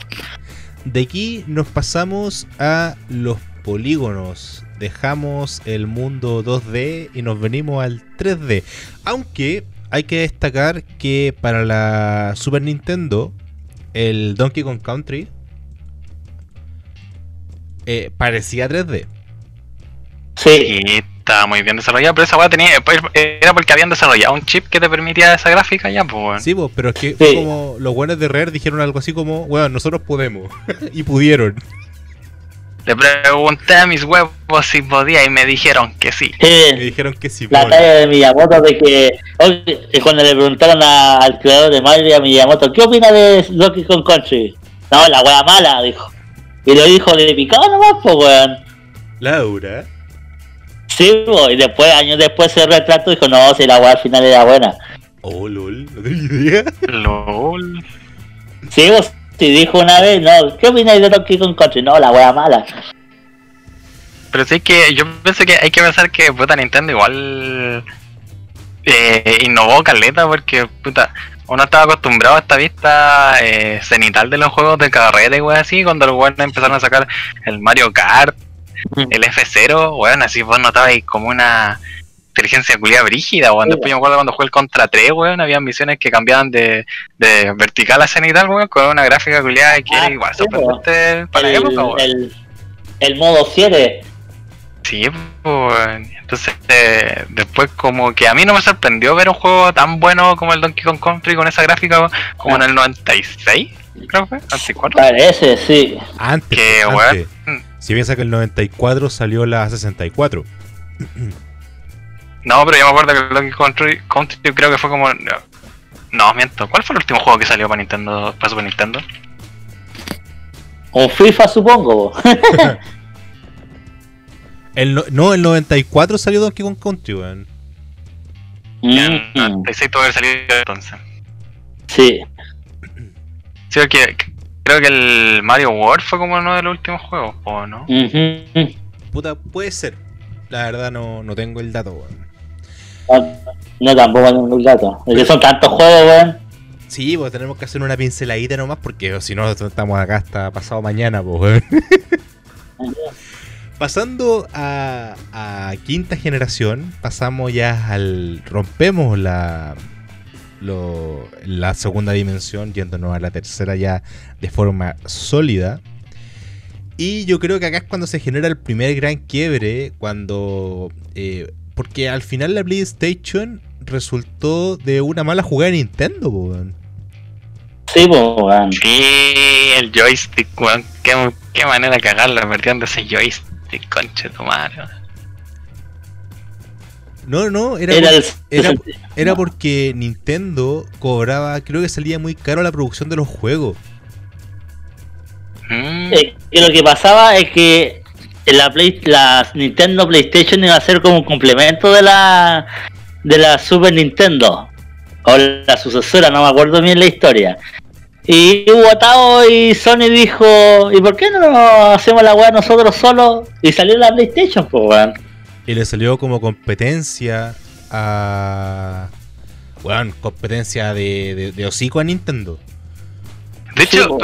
de aquí nos pasamos a los polígonos. Dejamos el mundo 2D y nos venimos al 3D. Aunque hay que destacar que para la Super Nintendo, el Donkey Kong Country eh, parecía 3D. Sí, Y estaba muy bien desarrollada, pero esa weá tenía, era porque habían desarrollado un chip que te permitía esa gráfica ya, pues. Sí, pues, pero es que fue como los buenos de Rare dijeron algo así como, weón, nosotros podemos. *laughs* y pudieron. Le pregunté a mis huevos si podía y me dijeron que sí. me dijeron que sí. La talla de Miyamoto de que cuando le preguntaron al creador de Mario a Miyamoto, ¿qué opina de Donkey Kong Country? No, la wea mala, dijo. Y lo dijo de picado nomás, pues weón. Laura. Sí, y después, años después se retrató y dijo, no, si la wea al final era buena. Oh, lol, no tenía idea. Lol. Sí, vos si dijo una vez, no, ¿qué opináis de Donkey Kong Country? No, la wea mala. Pero sí que yo pienso que hay que pensar que puta Nintendo igual eh, innovó caleta porque puta uno estaba acostumbrado a esta vista eh, cenital de los juegos de carrera y wey así, cuando los weones empezaron a sacar el Mario Kart, el F0, weón, así vos notabais como una inteligencia culiada brígida, weón. Después yo me acuerdo cuando jugué el Contra 3, weón, había misiones que cambiaban de, de vertical a cenital, weón, con una gráfica culiada que era ah, igual sorprendente para el, época, weón. El, el, modo 7. Sí, pues, entonces eh, después como que a mí no me sorprendió ver un juego tan bueno como el Donkey Kong Country con esa gráfica como en el 96, creo que fue, 94. Parece, sí. Antes, que, antes. Weón, si piensa que el 94 salió la 64. *clears throat* No, pero yo me acuerdo que el Donkey Country, Country creo que fue como. No, miento. ¿Cuál fue el último juego que salió para Nintendo, para Super Nintendo? O FIFA, supongo. *laughs* el no, el 94 salió Donkey Kong Country, weón. Mm. el 96 tuvo que haber salido entonces. Sí. Sí, que creo que el Mario World fue como uno de los últimos juegos, ¿o no? Puta, puede ser. La verdad no, no tengo el dato, weón. No, tampoco hay un dato. Es que son tantos juegos, weón. Sí, pues tenemos que hacer una pinceladita nomás porque si no estamos acá hasta pasado mañana, pues. *laughs* Pasando a, a, quinta generación, pasamos ya al. rompemos la. Lo, la segunda dimensión, yéndonos a la tercera ya de forma sólida. Y yo creo que acá es cuando se genera el primer gran quiebre, cuando eh, porque al final la PlayStation resultó de una mala jugada de Nintendo, weón. Sí, weón. Sí, el joystick, weón. Qué, qué manera de cagarla perdiendo ese joystick, conche tu madre. No, no, era, era, porque Nintendo cobraba, creo que salía muy caro la producción de los juegos. Mm. Eh, lo que pasaba es que la, Play, la Nintendo PlayStation iba a ser como un complemento de la de la Super Nintendo o la sucesora, no me acuerdo bien la historia. Y Watao y Sony dijo, ¿y por qué no hacemos la weá nosotros solos? Y salió la PlayStation, pues weón. Y le salió como competencia a... Weón, competencia de, de, de hocico a Nintendo. De hecho,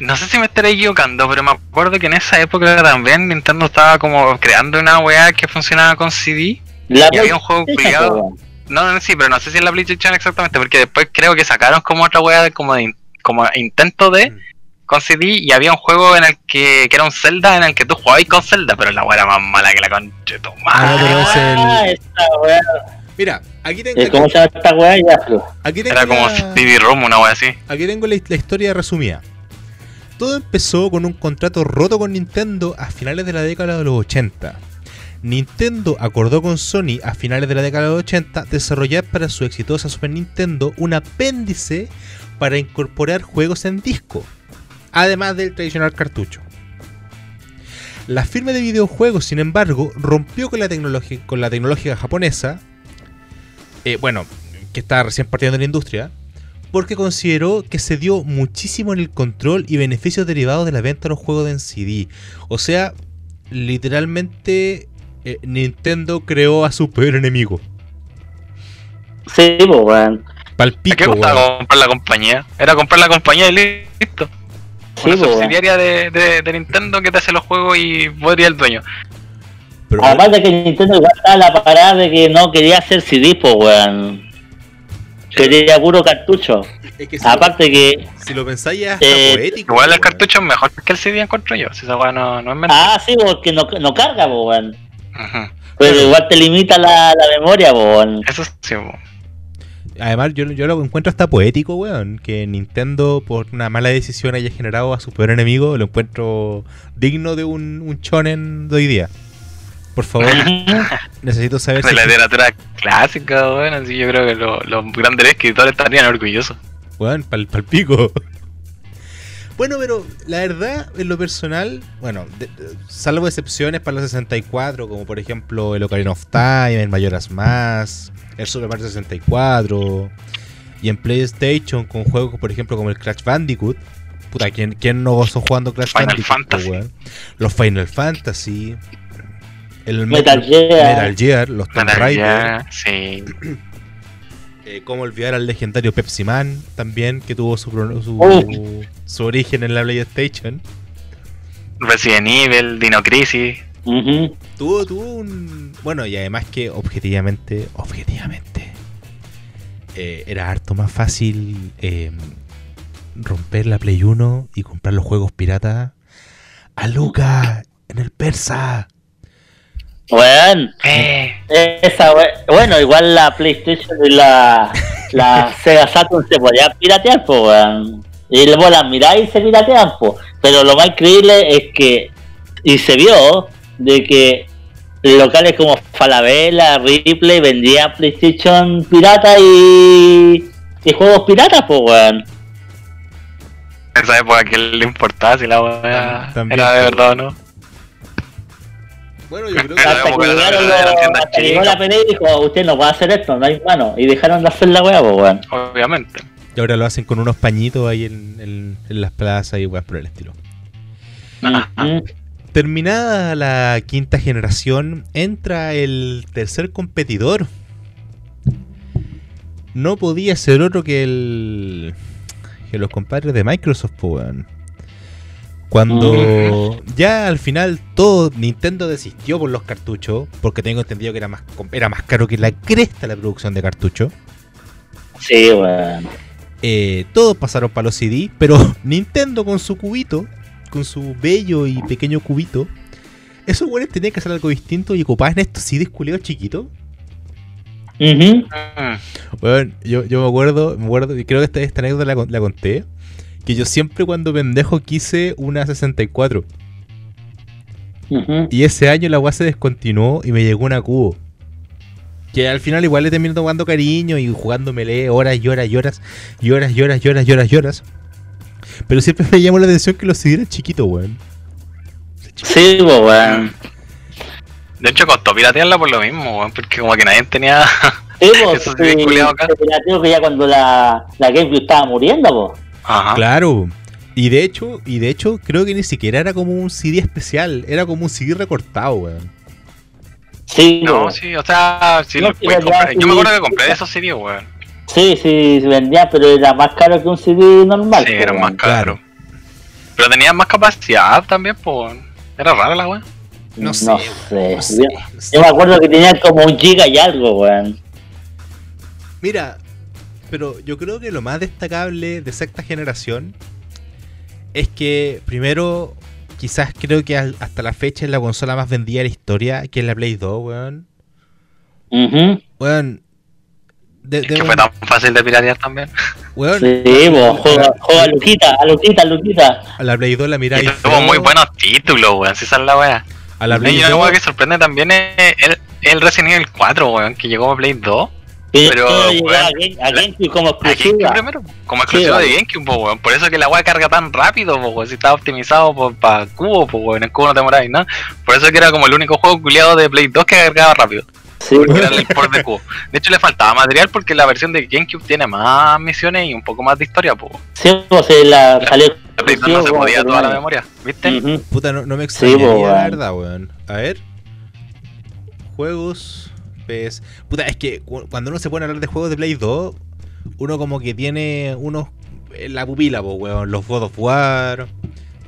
no sé si me estaré equivocando, pero me acuerdo que en esa época también Nintendo estaba como creando una weá que funcionaba con CD. y había un juego cuidado. No, no, sí, pero no sé si es la PlayStation exactamente, porque después creo que sacaron como otra weá como de como intento de mm. con CD y había un juego en el que, que era un Zelda en el que tú jugabas con Zelda, pero la weá era más mala que la concha de tu madre. Ah, Mira, aquí tengo. ¿Cómo se llama esta weá? Aquí tengo Era como CD-ROM, una weá así. Aquí tengo la, historia resumida. Todo empezó con un contrato roto con Nintendo a finales de la década de los 80. Nintendo acordó con Sony a finales de la década de los 80 desarrollar para su exitosa Super Nintendo un apéndice para incorporar juegos en disco, además del tradicional cartucho. La firma de videojuegos, sin embargo, rompió con la, tecnología, con la tecnología japonesa eh, bueno, que está recién partiendo en la industria, porque consideró que se dio muchísimo en el control y beneficios derivados de la venta de los juegos en CD. O sea, literalmente eh, Nintendo creó a su peor enemigo. Sí, pues, weón. Palpico, ¿Qué costaba comprar la compañía? Era comprar la compañía y listo. Sí, Una subsidiaria de, de, Nintendo que te hace los juegos y podría el dueño. Además de que Nintendo igual estaba la parada de que no quería hacer CD, pues, weón. Quería puro cartucho. Aparte que. Si lo pensáis, ya eh, poético. Igual el cartucho es mejor que el CD encuentro yo. Si esa weón no, no es mentira. Ah, sí, porque no, no carga, pues, weón. Pero Claro. igual te limita la, la memoria, po, weón. Eso sí, po. Además, yo, yo lo encuentro hasta poético, weón. Que Nintendo, por una mala decisión, haya generado a su peor enemigo. Lo encuentro digno de un, un shonen de hoy día. Por favor, *laughs* necesito saber De si. la literatura clásica, weón. Así yo creo que lo- los grandes escritores estarían orgullosos. Weón, pal, pal pico. Bueno, pero la verdad, en lo personal, bueno, de- de- salvo excepciones para los 64, como por ejemplo el Ocarina of Time, el Majora's Mask, el Super Mario 64, y en PlayStation con juegos, por ejemplo, como el Crash Bandicoot. Puta, ¿quién, quién no gozó jugando Crash Final Bandicoot? Fantasy. Los Final Fantasy. El Metal Metal, Gear. Metal Gear, los Tomb Metal Raider. Gear, sí. *clears throat* Eh, cómo olvidar al legendario Pepsi Man también, que tuvo su, pro- su, origen en la PlayStation. Resident Evil, Dino Crisis. Tuvo, tuvo un. Bueno, y además que objetivamente, objetivamente, eh, era harto más fácil eh, romper la Play 1 y comprar los juegos piratas a Luca en el persa. Weón, Eh, esa, bueno, igual la PlayStation y la, la *laughs* Sega Saturn se podían piratear, po, weón. Y luego las miráis y se piratean, po. Pero lo más increíble es que, y se vio, de que locales como Falabella, Ripley vendían PlayStation pirata y, y juegos piratas, po, weón. en esa época que le importaba si la weá era de verdad o no. Bueno, yo creo Hasta que llegaron los- hasta llegó la pelea y dijo, usted no puede hacer esto, no hay mano. Y dejaron de hacer la weá, po, weón. Obviamente. Y ahora lo hacen con unos pañitos ahí en, en- en las plazas y weas por el estilo. Ujú. Terminada la quinta generación, entra el tercer competidor. No podía ser otro que el. que los compadres de Microsoft, po, weón. Cuando ya al final todo Nintendo desistió por los cartuchos, porque tengo entendido que era más, era más caro que la cresta la producción de cartuchos. Sí, weón. Eh, todos pasaron para los CD, pero *laughs* Nintendo con su cubito, con su bello y pequeño cubito, esos güeyes tenían que hacer algo distinto y ocupaban estos CDs culeos chiquitos. Ujú. Mm. Bueno, yo, yo me acuerdo, me acuerdo, y creo que esta, esta anécdota la, la conté, que yo siempre cuando pendejo quise una 64. Ujú. Y ese año la weá se descontinuó y me llegó una cubo. Que al final igual le terminé tomando cariño y jugando melee horas y horas y horas y horas y horas y horas y horas y horas. Pero siempre me llamó la atención que los CD eran chiquitos, weón. Sí, po, weón. De hecho, costó piratearla por lo mismo, weón, porque como que nadie tenía. Sí, po, Eso sí, acá. se pirateó que ya cuando la, la GameCube estaba muriendo, po. Ajá. Claro. Y de hecho, y de hecho, creo que ni siquiera era como un CD especial, era como un CD recortado, weón. Sí, No, sí, o sea, sí, No, lo puedes comprar. Yo me acuerdo que compré de esos CDs, weón. sí, sí, se vendía, pero era más caro que un CD normal. Sí, weón. más caros. Pero tenían más capacidad también, pues. Era rara la weón. No No sé, no sé, Yo, no sé. yo me acuerdo que tenían como un giga y algo, weón. Mira, pero yo creo que lo más destacable de sexta generación es que primero, quizás creo que al- hasta la fecha es la consola más vendida de la historia, que es la Play 2, weón. Weón. De, Es de- que fue tan fácil de piratear también. weón, Sí, po, juega, juega a Luquita, a Luquita, a Luquita. a la Play 2 la Y miráis. tuvo muy buenos títulos, weón. Si esa es la weá. A la Y Play una 2. weá que sorprende también es el, el Resident Evil 4, weón, que llegó a Play 2. Pero, weón, a Game- a la- GameCube como A GameCube exclusiva. primero, como exclusivo Sí, de GameCube, po, weón. Por eso que la weá carga tan rápido, po, weón. Si estaba optimizado para cubo, po, weón. En el cubo no te moráis, ¿no? Por eso que era como el único juego culiado de Play 2 que cargaba rápido. Sí, Porque era el port de cubo. De hecho, le faltaba material porque la versión de GameCube tiene más misiones y un poco más de historia, po. sí, pues se la salió. La Play 2 no se podía toda la memoria, ¿viste? Puta, no, no me Sí, extrañaría, po, la verdad, weón. A ver. Juegos. PS. Puta, es que cu- cuando uno se pone a hablar de juegos de Play 2, uno como que tiene unos en la pupila, po, weón. Los God of War,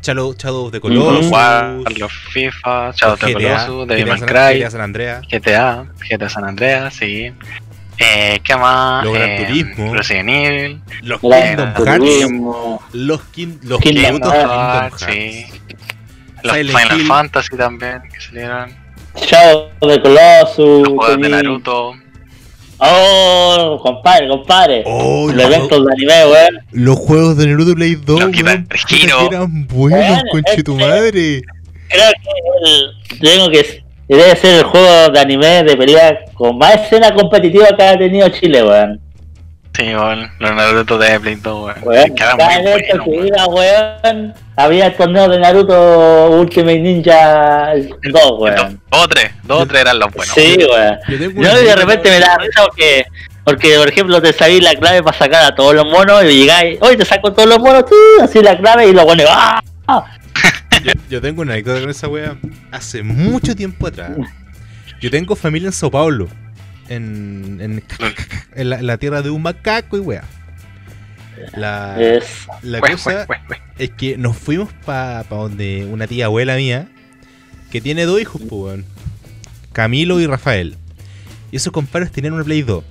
Shadow, Shadow of the Colossus, War, los FIFA, Shadow of the Colossus, GTA Devil May Cry, GTA San Andreas. GTA, GTA San Andreas, sí. Eh, ¿Qué más? Los Gran Eh, Turismo. Resident Evil. Los Gran Kingdom. Hearts. Los, kin- los Kingdom Kingdom Hearts. sí. Los Silent Final Hill. Fantasy también, que salieron. Shadow de Colossus. Los juegos de Naruto. Oh, compadre, compadre. Oh, Los eventos de anime, weón. Los juegos de Naruto Play 2, Los weón, que eran buenos, conche tu este- madre. Creo que el- tengo que debe ser el juego de anime de pelea con más escena competitiva que ha tenido Chile, weón. Sí, weón. Los Naruto de Play 2, weón. Había el torneo de Naruto Ultimate Ninja 2, Dos weón. dos o tres, dos o tres eran los buenos. Sí, weón. Yo de repente me da risa porque, porque, por ejemplo, te sabéis la clave para sacar a todos los monos y llegáis, oye, te saco todos los monos, tú, así la clave y los buenos, ¡ah! Yo, yo tengo una anécdota con esa wea hace mucho tiempo atrás. Yo tengo familia en Sao Paulo. En, en, *laughs* en la, en la tierra de un macaco y wea. La, Es, la cosa es que nos fuimos para donde una tía abuela mía que tiene dos hijos, pues, weón. Camilo y Rafael. Y esos compadres tenían una Play 2.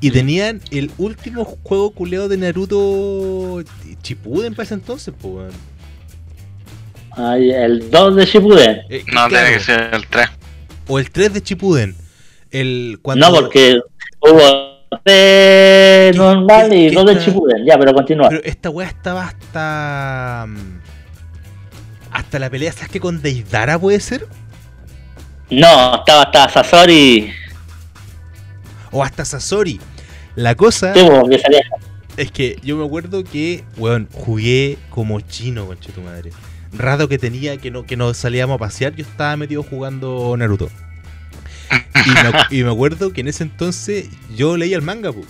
Y tenían el último juego culeo de Naruto Chipuden para ese entonces, pues, weón. ay, el 2 de Shippuden. Eh, No, claro, tiene que ser el 3. O el 3 de Chipuden. El, cuando, No, porque hubo de ¿Qué- normal y dos de Shippuden. Ya, pero continúa. Pero esta weá estaba hasta. mm, Hasta la pelea, ¿sabes qué? Con Deidara puede ser? No, estaba hasta Sasori. O hasta Sasori. La cosa Sí, salía. es que yo me acuerdo que, weón, jugué como chino, conche tu madre. Rato que tenía que no, que nos salíamos a pasear, yo estaba metido jugando Naruto. Y me, y me acuerdo que en ese entonces yo leía el manga, pu.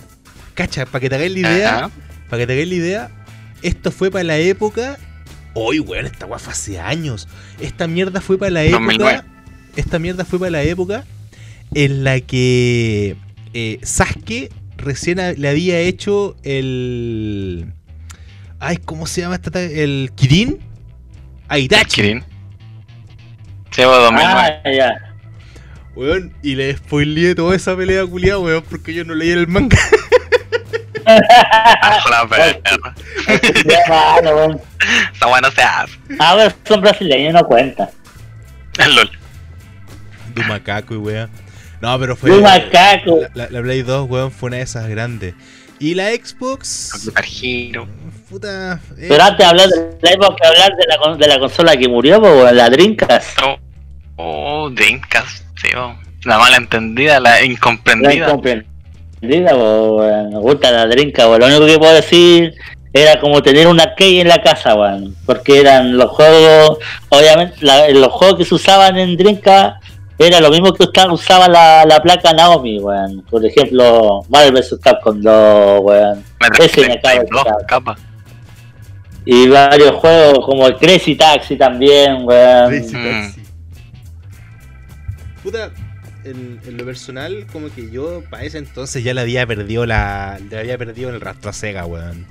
Cacha, para que te hagáis la idea, Ajá. para que te hagáis la idea, esto fue para la época. Hoy, weón, esta weá fue hace años. Esta mierda fue para la época. 2009. Esta mierda fue para la época en la que eh, Sasuke recién a- le había hecho el. Ay, ¿cómo se llama esta? ta- El Kirin. A Itachi. Kirin. Sí, fue 2009. Ah, ya. Weón, y le spoileé toda esa pelea culiada, weón, porque yo no leí el manga. *laughs* La perra. Ya, mano, weón. Esa weá no se hace. A ver, son brasileños, no cuenta. El *laughs* LOL. Du macaco y weón. No, pero fue. Un macaco. La, la- la Play 2, weón, fue una de esas grandes. Y la Xbox. Hero. Puta. eh, Pero antes de hablar de la época, hablar de la, de la consola que murió, pues, la Drinkas. Oh, oh Dreamcast. Sí. La mala entendida, la La incomprendida. weón. Me gusta la Drinkas, weón. Lo único que puedo decir era como tener una arcade en la casa, weón. Porque eran los juegos, obviamente, la- los juegos que se usaban en Drinkas era lo mismo que usaba, usaba la, la placa Naomi, weón. Por ejemplo, Marvel vs. Capcom 2, weón. Ese me acaba de 32 quitar. capa. Y varios juegos como el Crazy Taxi también, weón. Crazy. Taxi. Puta, en, en lo personal, como que yo para ese entonces ya le había perdido la. Le había perdido el rastro a Sega, weón.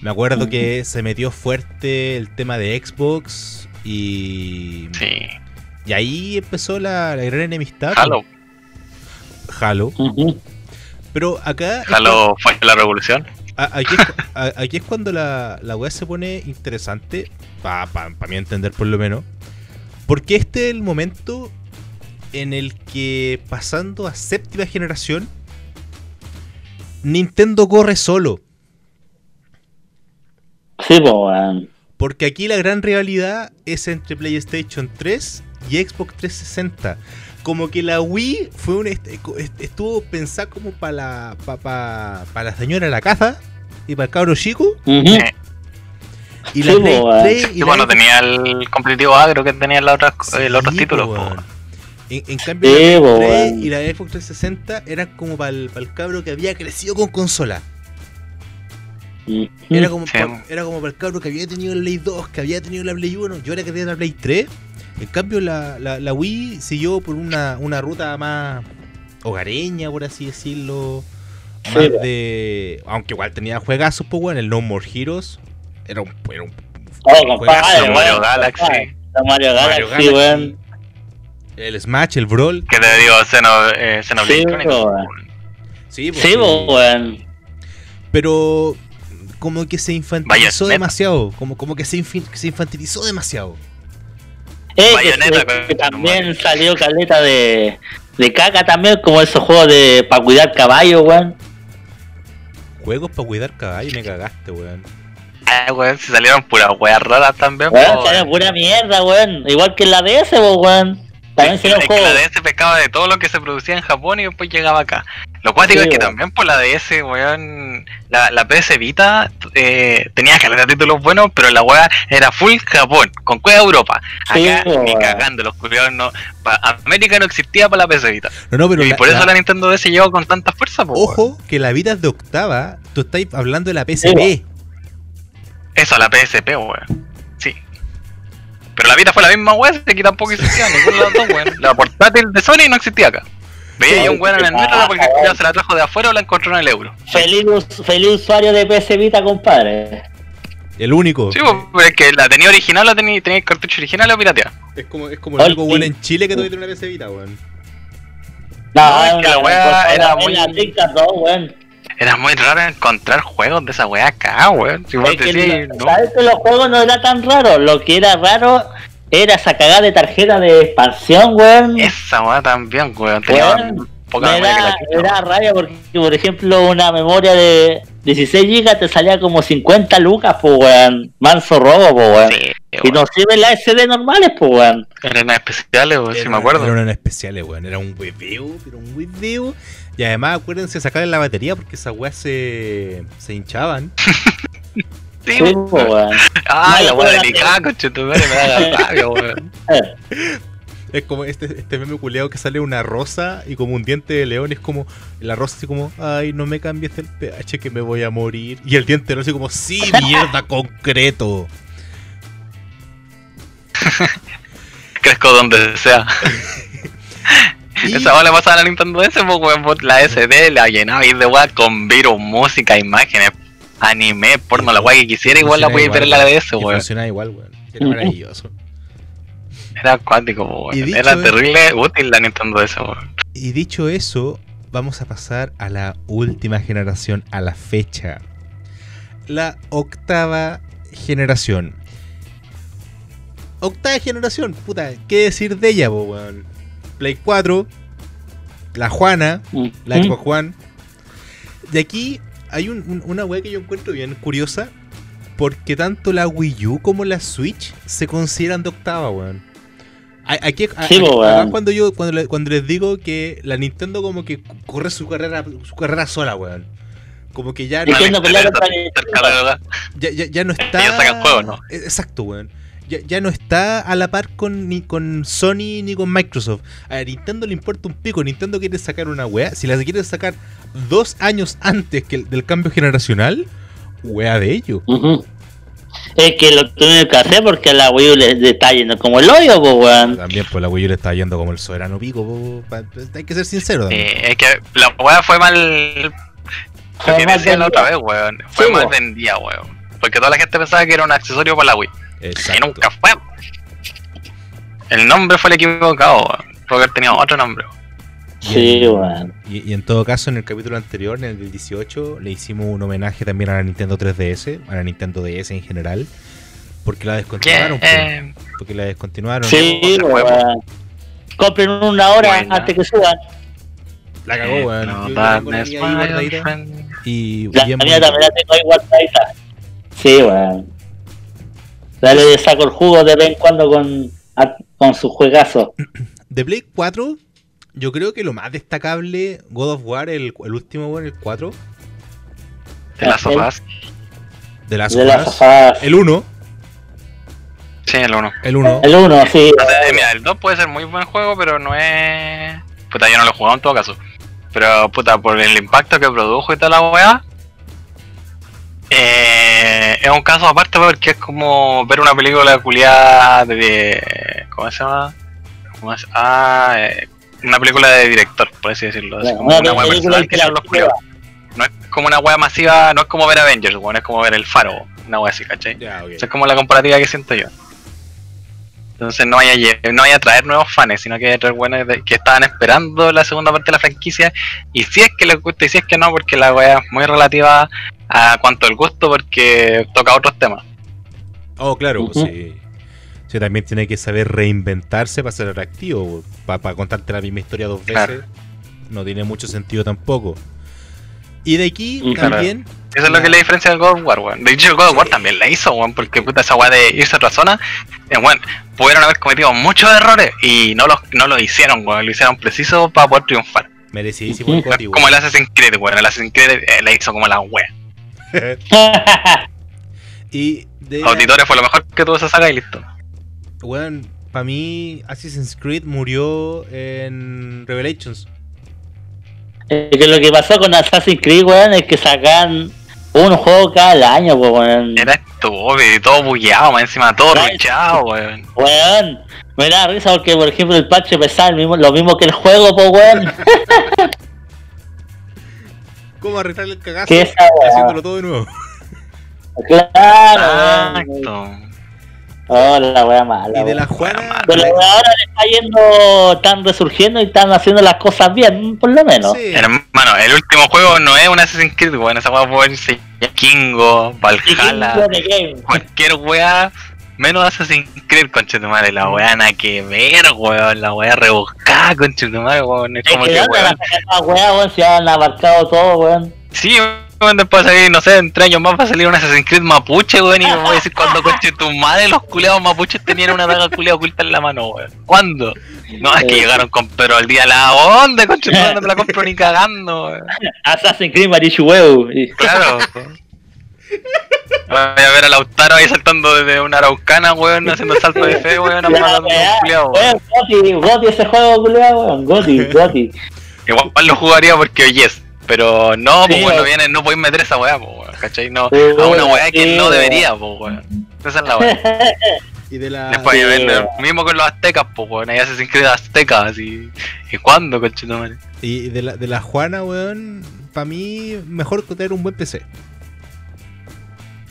Me acuerdo que se metió fuerte el tema de Xbox y. Sí. Y ahí empezó la, la gran enemistad. Halo. Halo. Ujú. Pero acá. Halo fue la revolución. Aquí es, aquí cuando la, la weá se pone interesante, para mi entender por lo menos, porque este es el momento en el que pasando a séptima generación, Nintendo corre solo. Sí, pues. Porque aquí la gran rivalidad es entre PlayStation 3 y Xbox 360. Como que la Wii fue un est- est- estuvo pensada como para la, pa- pa- pa la señora de la casa y para el cabro chico. Eh, Y la Sí, Play po, weón. 3 y Sí, la bueno, Xbox- tenía el competitivo agro que tenía en la otra, el otros Sí, títulos. po, po. En, en cambio, Sí, la po, Play 3 weón. y la Xbox 360 eran como para el, cabro que había crecido con consola. Era como, Sí. pa- era como para el cabro que había tenido la Play 2, que había tenido la Play 1, yo ahora que tenía la Play 3. En cambio, la, la, la Wii siguió por una, una ruta más hogareña, por así decirlo. Más de. Aunque igual tenía juegazos, pues bueno, el No More Heroes. Era un, era un Oh, compadre, Mario. Galaxy. La Mario Galaxy, Mario Galaxy, weón. El Smash, el Brawl. Que te digo, Xeno, eh, Xenoblade Sí, pues, Sí, weón. pero como que se infantilizó demasiado, como, como que se, se infantilizó demasiado. Eh, que, se- con- que también salió caleta de, de caca también, como esos juegos de para cuidar caballos, weón. Juegos para cuidar caballo, me cagaste, weón. Ah, weón, si salieron puras weas raras también, Weón, weón. pura mierda, weón. Igual que en la DS, weón. También Es que juegos. la DS pescaba de todo lo que se producía en Japón y después llegaba acá. Lo cuático Sí, es que también por la DS, weón, la, la PS Vita eh, tenía calidad de títulos buenos, pero la wea era full Japón, con cueva Europa. Sí, Acá ni weón. cagando, los culiados no. pa- América no existía para la PS Vita. No, no, pero y la- por eso la- la Nintendo DS llegó con tanta fuerza, po, weón. Ojo, que la vida es de octava. Tú estás hablando de la PSP. Eso, la PSP, weón. Pero la Vita fue la misma weón, aquí tampoco existía, ninguna de las dos, weón. *laughs* La portátil de Sony no existía acá. Veía ahí un weón en el metro porque el culiao se la trajo de afuera o la encontró en el euro. Feliz, feliz usuario de PS Vita, compadre. El único. Sí, pues, es que la tenía original, la tenía, tenía el cartucho original o pirateada. Es como, es como el único weón en Chile que tiene una PS Vita, weón. No, es que la wea consola era muy- la Dreamcast 2, weón. Era muy raro encontrar juegos de esa weá acá, weón. Si vos decís, no. ¿Sabes que los juegos no era tan raro? Lo que era raro era esa cagada de tarjeta de expansión, weón. Esa weá también, weón. Tenía Weón, poca me memoria que da, la me da chucha. rabia porque, por ejemplo, una memoria de 16 GB te salía como 50 lucas, pues, weón. Manso robo, pues, weón. Sí, Y no sirven las SD normales, pues, weón. Eran especiales, weón, si Era me acuerdo. Era una especiales, weón. Era un hueveo, pero un hueveo. Y además, acuérdense de sacarle la batería porque esas weas se, se hinchaban. *laughs* Sí, Sí, pues, weón. Ah, No, la weá delicada, conchetumare, me da rabia, weón. *laughs* Es como este, este meme culeado que sale una rosa y como un diente de león. Es como la rosa así como, ay, no me cambies el pH que me voy a morir. Y el diente de león así como, sí, mierda, *laughs* concreto. *laughs* Crezco donde sea. *laughs* Y- Esa le pasaba a la Nintendo DS, pues, la SD la llenaba y de weá con virus, música, imágenes, anime, porno, la weá que quisiera, igual la podías ver en la DS, weón. funcionaba igual, weón. Era maravilloso. Era acuático, dicho Era eso- terrible útil la Nintendo DS, weón. Y dicho eso, vamos a pasar a la última generación, a la fecha. La octava generación. Octava generación, puta, ¿qué decir de ella, po, weón? Play 4, la Juana, la Xbox One. De aquí hay un- un- una weá que yo encuentro bien curiosa. Porque tanto la Wii U como la Switch se consideran de octava, weón. Aquí, Sí, a- cuando yo cuando, le- cuando les digo que la Nintendo como que corre su carrera su carrera sola, weón. Como que ya no, no ya, ya- ya no está. Sacan juegos, ¿no? Eh, Exacto, weón. Ya, ya no está a la par con ni con Sony ni con Microsoft. A Nintendo le importa un pico. Nintendo quiere sacar una weá. Si la quiere sacar dos años antes que el, del cambio generacional, weá de ello. Ujú. Es que lo tuvieron que hacer porque la Wii U le, le está yendo como el hoyo, pues, weón. También, pues la Wii U le está yendo como el soberano pico. po, pa- hay que ser sincero también. Eh, es que la weá fue mal. Lo que la otra vez, weón. Fue Sí, mal po. vendida, weón. Porque toda la gente pensaba que era un accesorio para la Wii. Y nunca fue. El nombre fue el equivocado, weón. Porque tenía otro nombre. Y Sí, en- weón. Y, y en todo caso, en el capítulo anterior, en el del 18, le hicimos un homenaje también a la Nintendo 3DS, a la Nintendo DS en general, porque la descontinuaron. po, Eh, porque la descontinuaron. Sí, fue, weón. Compren una hora Buena. antes que suban. La cagó, weón. no, la. Y La bien mía también la tengo ahí guardadita. Sí, weón. Dale, le saco el jugo de vez en cuando con, a- con su juegazo. De Play 4, yo creo que lo más destacable, God of War, el, el último, el 4, De las sofás. de las sofás. sofás. El 1, Sí, el 1. el 1. El 1, sí. mira, el 2 puede ser muy buen juego, pero no es. Puta, yo no lo he jugado en todo caso. Pero, puta, por el impacto que produjo y toda la weá. Eh, es un caso aparte porque es como ver una película culiada de. ¿Cómo se llama? ¿Cómo es? Ah, eh, una película de director, por así decirlo. Así Bueno, como una una personal que son los culiados. No es como una weá masiva, no es como ver Avengers, weón, es como ver el faro, una weá así, ¿cachai? Esa es como la comparativa que siento yo. Entonces no vaya, no vaya a traer nuevos fans, sino que a traer buenos de- que estaban esperando la segunda parte de la franquicia. Y si es que les gusta y si es que no, porque la weá es muy relativa a cuanto al gusto, porque toca otros temas. Oh, claro, Ujú. sí. Sí, también tiene que saber reinventarse para ser atractivo. Para contarte la misma historia dos veces Claro. no tiene mucho sentido tampoco. Y de aquí Y también. Eso es lo que le diferencia del God of War, weón. De hecho, el God of War también la hizo, weón, porque puta esa weá de irse a otra zona, eh, weón, pudieron haber cometido muchos errores y no los, no lo hicieron, weón, lo hicieron preciso para poder triunfar. Merecidísimo el Como el Assassin's Creed, weón, el Assassin's Creed eh, la hizo como la wea. *laughs* *laughs* Y de. Auditores fue lo mejor que tuvo esa saga y listo. Weón, para mí, Assassin's Creed murió en Revelations. Eh, que lo que pasó con Assassin's Creed, weón, es que sacan un juego cada año, pues, weón. Era estúpido y todo bugueado, encima todo Right. ruchado, weón. Weón, me da risa porque, por ejemplo, el parche pesaba el mismo, lo mismo que el juego, pues, weón. *laughs* ¿Cómo arreglar el cagazo? Haciéndolo todo de nuevo. claro, weón. Oh, la wea mala. Y de la Juana. Pero ahora le está yendo, están resurgiendo y están haciendo las cosas bien, por lo menos. Sí. Hermano, el último juego no es un Assassin's Creed, weón. Esa weá puede irse Kingo, Valhalla, cualquier weá. Menos Assassin's Creed, conchetumare, la weá nada que ver, weón, la weá rebuscada, conchetumare, weón, es Es como que weón. la wea, weón, si han abarcado todo, weón. Sí, weón, después salir, no sé, en tres años más va a salir un Assassin's Creed mapuche, weón, y voy a decir cuando *laughs* conchetumare los culeados mapuches tenían una daga culeada oculta en la mano, weón. ¿Cuándo? No, es que Eh. llegaron con pero al día la onda, conchetumare, no te la compro ni *laughs* cagando, weón. Assassin's Creed Marichueu. Y- Claro. *laughs* Voy a ver a Lautaro ahí saltando desde una araucana, weón, haciendo salto de fe, weón, La matando a un culiao, weón, Goti, Goti ese juego, culiao, weón. Goti, Goti. Igual lo jugaría porque yes. Pero no, Sí, pues bueno, viene, no podéis meter esa weá, pues weón, ¿cachai? No, Sí, a una weá que sí, no debería, pues weón. Esa es la weá. *laughs* Y de la. Después sí, que lo mismo con los aztecas, pues weón, ahí Assassin's Creed aztecas, así. ¿Y cuándo, conchetumare? Y de la, de la Juana, weón. Para mí, mejor tener un buen PC.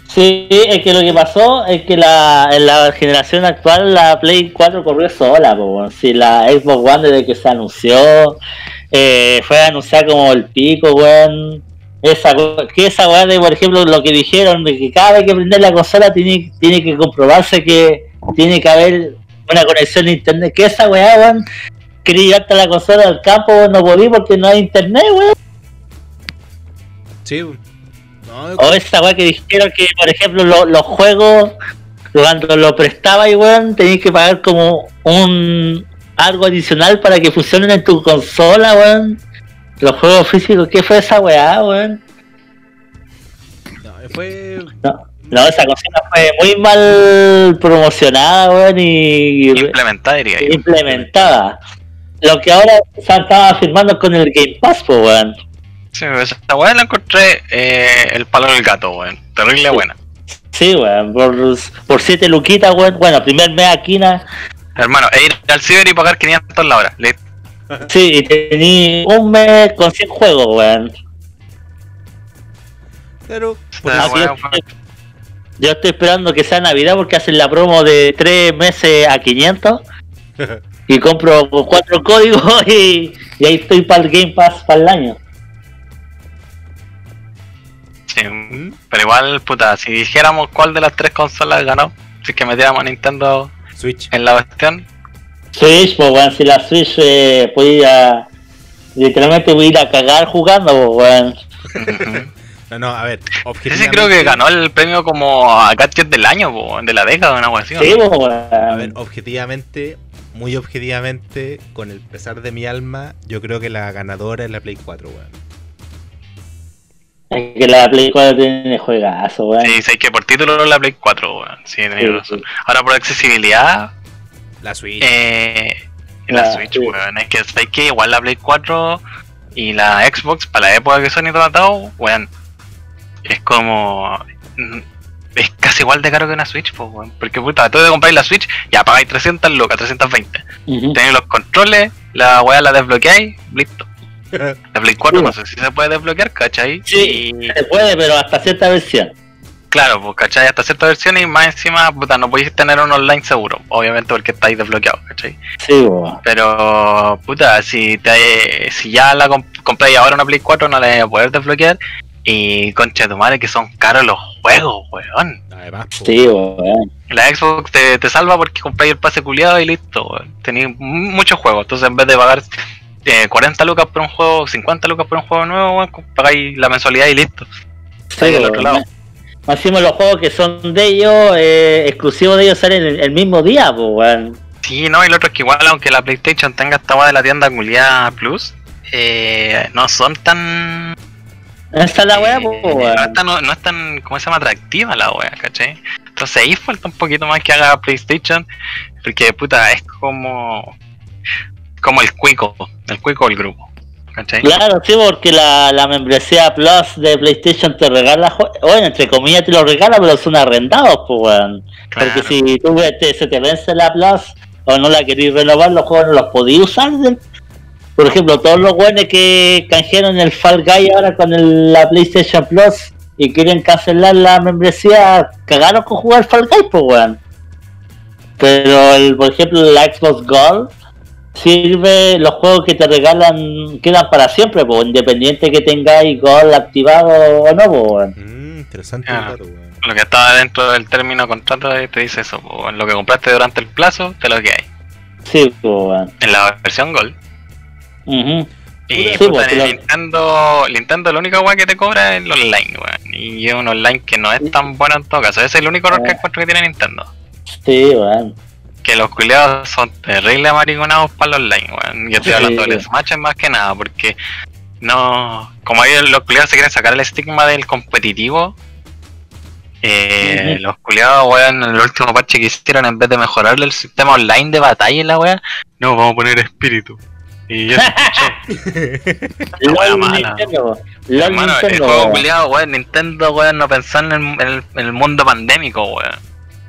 Sí, es que lo que pasó es que la, en la generación actual la Play 4 corrió sola, weón. Si la Xbox One desde que se anunció, eh, fue anunciada como el pico, weón. Esa, que esa weá de, por ejemplo, lo que dijeron, de que cada vez que prender la consola tiene, tiene que comprobarse que tiene que haber una conexión a internet. Que esa weá, weón, quería llevarte la consola al campo, weón, no podí porque no hay internet, weón. Sí. No, O esa weá que dijeron que, por ejemplo, lo- los juegos, cuando lo prestaba y weón, tenías que pagar como un algo adicional para que funcionen en tu consola, weón. Los juegos físicos, ¿qué fue esa weá, weón? no, fue. No, no, esa consola fue muy mal promocionada, weón, y Implementada, diría yo. implementada. Lo que ahora se estaba firmando con el Game Pass, pues, weón. Sí, pues, esa weá la encontré eh, el palo del gato, weón. Terrible buena. Sí, weón, por, por 7 luquitas, weón. Bueno, primer mes aquí, na- Hermano, e ir al ciber y pagar 500 la hora. Listo. Sí, y tení un mes con 100 juegos, weón. Pero. Esa así weá es. fue- Yo estoy esperando que sea Navidad porque hacen la promo de 3 meses a 500 *laughs* y compro 4 códigos *laughs* y, y ahí estoy para el Game Pass para el año. Sí, ¿Mm? pero igual, puta, si dijéramos cuál de las tres consolas ganó, si es que metiéramos a Nintendo Switch. en la cuestión, Switch, pues weón, si la Switch eh, puede ir a. Literalmente voy a ir a cagar jugando, pues weón. ujú. No, no, a ver. sí, Objetivamente, sí creo que ganó el premio como a gadget del año, po, de la década, una ¿o Sí, pues A ver, objetivamente, muy objetivamente, con el pesar de mi alma, yo creo que la ganadora es la Play 4, weón. Es que la Play 4 tiene juegazo, weón. Sí, sé que por título la Play 4, weón. Sí, tenéis Sí, razón. sí. Ahora por accesibilidad, La Switch. eh, la Ah, Switch, sí. weón. Es que sé que igual la Play 4 y la Xbox, para la época que Sony tratado, weón, es como. mm, Es casi igual de caro que una Switch, pues, weón. Porque puta, tú de comprar la Switch, ya pagáis 300 lucas, 320. Ujú. Tenéis los controles, la weá la desbloqueáis, listo. La Play 4 Sí. no sé si se puede desbloquear, ¿cachai? Sí, Y- se puede, pero hasta cierta versión. Claro, pues, ¿cachai? Hasta cierta versión y más encima, puta, no podéis tener un online seguro, obviamente porque estáis desbloqueados, ¿cachai? Sí, weón. Pero, puta, si te, si ya la comp- compráis ahora una Play 4 no la vais a poder desbloquear Y concha de tu madre que son caros los juegos, weón. Además, Sí, weón. La Xbox te, te salva porque compráis el pase culiado y listo, weón. Tenéis muchos juegos. Entonces en vez de pagar eh, 40 lucas por un juego, 50 lucas por un juego nuevo, weón, pagáis la mensualidad y listo. Sí, al otro lado. Más encima los juegos que son de ellos, eh, exclusivos de ellos, salen el, el mismo día, pues, weón. Sí, no, y lo otro es que igual aunque la PlayStation tenga esta de la tienda culiada Plus, eh, no son tan Esa es la weá, Eh, pues, no, es tan, no es tan, ¿cómo se llama? Atractiva la wea, ¿cachai? Entonces ahí falta un poquito más que haga PlayStation, porque puta, es como como el cuico, el cuico del grupo, ¿cachai? Claro, sí, porque la, la membresía Plus de PlayStation te regala, bueno, entre comillas te lo regala, pero son arrendados, pues, weón. Claro. Porque si tú te- se te vence la Plus o no la querís renovar, los juegos no los podías usar. Por ejemplo, todos los buenos que canjearon el Fall Guy ahora con el- la PlayStation Plus y quieren cancelar la membresía, cagaron con jugar Fall Guy, pues, weón. Pero, el, por ejemplo, la Xbox Gold sirve, los juegos que te regalan quedan para siempre, pues, independiente que tengáis Gold activado o no, pues, mm, interesante Ah. Lo que estaba dentro del término contrato te dice eso, po, lo que compraste durante el plazo, te lo que hay. Sí, pues. En la versión Gold. Ujú. Y Sí, puta, pues, en lo- Nintendo, Nintendo lo único weá que te cobra es el online, weón. Y es un online que no es tan bueno en todo caso. Ese es el único error que Ah. encuentro que tiene Nintendo. Sí, weón. Que los culiados son terribles amariconados para el online, weón. Yo estoy Sí. hablando del Smash más que nada, porque no. Como ellos, los culiados se quieren sacar el estigma del competitivo. Eh. Los culiados, weón, en el último parche que hicieron, en vez de mejorarle el sistema online de batalla en la weá, no, vamos a poner espíritu. Y yo *laughs* La wea LOL mala. Nintendo. LOL Hermano, el Nintendo. juego weón. culiado, weón, Nintendo, weón, no el, en el- en el mundo pandémico, weón.